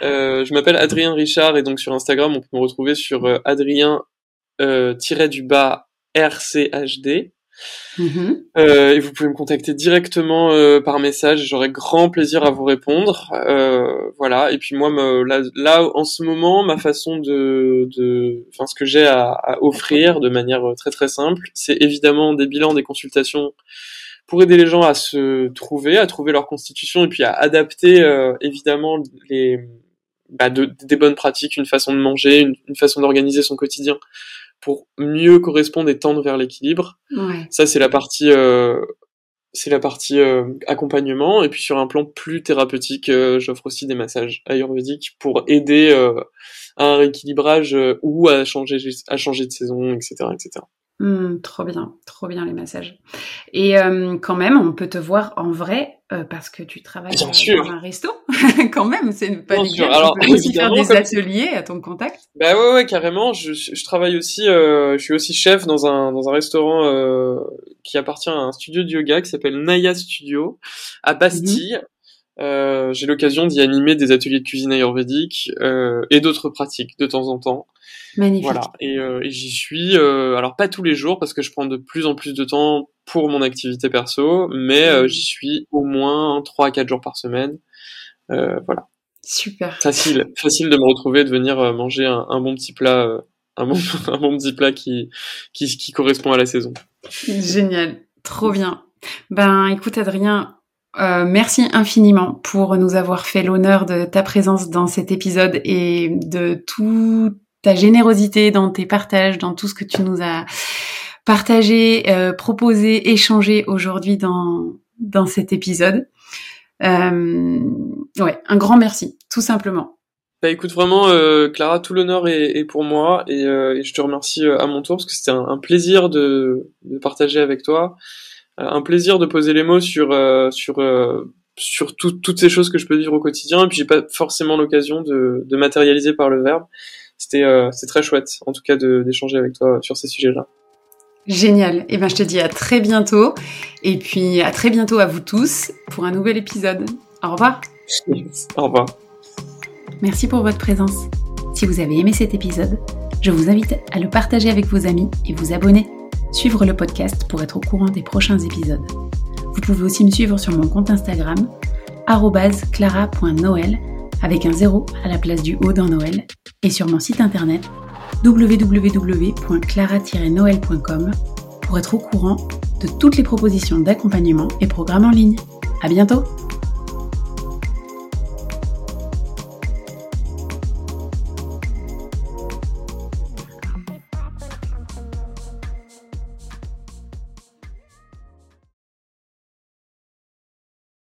euh, je m'appelle Adrien Richard et donc sur Instagram, on peut me retrouver sur euh, Adrien euh, du bas RCHD. Euh, et vous pouvez me contacter directement euh, par message. J'aurai grand plaisir à vous répondre. Voilà. Et puis moi, me, là, là, en ce moment, ma façon de, de, enfin, ce que j'ai à, à, offrir de manière très très simple, c'est évidemment des bilans, des consultations pour aider les gens à se trouver, à trouver leur constitution et puis à adapter euh, évidemment les bah, de, des bonnes pratiques, une façon de manger, une, façon d'organiser son quotidien pour mieux correspondre et tendre vers l'équilibre. Ouais. Ça c'est la partie euh, c'est la partie euh, accompagnement et puis sur un plan plus thérapeutique, euh, j'offre aussi des massages ayurvédiques pour aider à un rééquilibrage ou à changer à changer de saison, etc., etc. Mmh, trop bien, trop bien les massages. Et euh, quand même, on peut te voir en vrai euh, parce que tu travailles bien dans sûr. un resto. quand même, c'est pas bien légal. Alors, tu peux aussi faire des ateliers à ton contact. Bah ouais, ouais, carrément. Je, je travaille aussi. Euh, je suis aussi chef dans un dans un restaurant qui appartient à un studio de yoga qui s'appelle Naya Studio à Bastille. Mmh. Euh, j'ai l'occasion d'y animer des ateliers de cuisine ayurvédique euh, et d'autres pratiques de temps en temps. Magnifique. Voilà, et, euh, et j'y suis, euh, alors pas tous les jours parce que je prends de plus en plus de temps pour mon activité perso, mais euh, j'y suis au moins 3 à 4 jours par semaine. voilà. Super. Facile, facile de me retrouver, de venir manger un, un bon petit plat, un bon, un bon petit plat qui, qui, qui correspond à la saison. Génial, trop bien. Ben écoute Adrien, euh, merci infiniment pour nous avoir fait l'honneur de ta présence dans cet épisode et de toute ta générosité dans tes partages, dans tout ce que tu nous as partagé, euh, proposé, échangé aujourd'hui dans, dans cet épisode. Euh, ouais, un grand merci, tout simplement. Bah écoute vraiment euh, Clara, tout l'honneur est, est, pour moi et, euh, et, je te remercie à mon tour parce que c'était un, un, plaisir de, de, partager avec toi. Euh, un plaisir de poser les mots sur euh, sur euh, sur tout, toutes ces choses que je peux vivre au quotidien et puis j'ai pas forcément l'occasion de, de, matérialiser par le verbe. C'était c'est très chouette en tout cas d'échanger avec toi sur ces sujets-là. Génial. Et eh ben je te dis à très bientôt et puis à très bientôt à vous tous pour un nouvel épisode. Au revoir. Au revoir. Merci pour votre présence. Si vous avez aimé cet épisode, je vous invite à le partager avec vos amis et vous abonner suivre le podcast pour être au courant des prochains épisodes. Vous pouvez aussi me suivre sur mon compte Instagram, clara.noël, avec un zéro à la place du O dans Noël, et sur mon site internet, www.clara-noël.com pour être au courant de toutes les propositions d'accompagnement et programmes en ligne. À bientôt!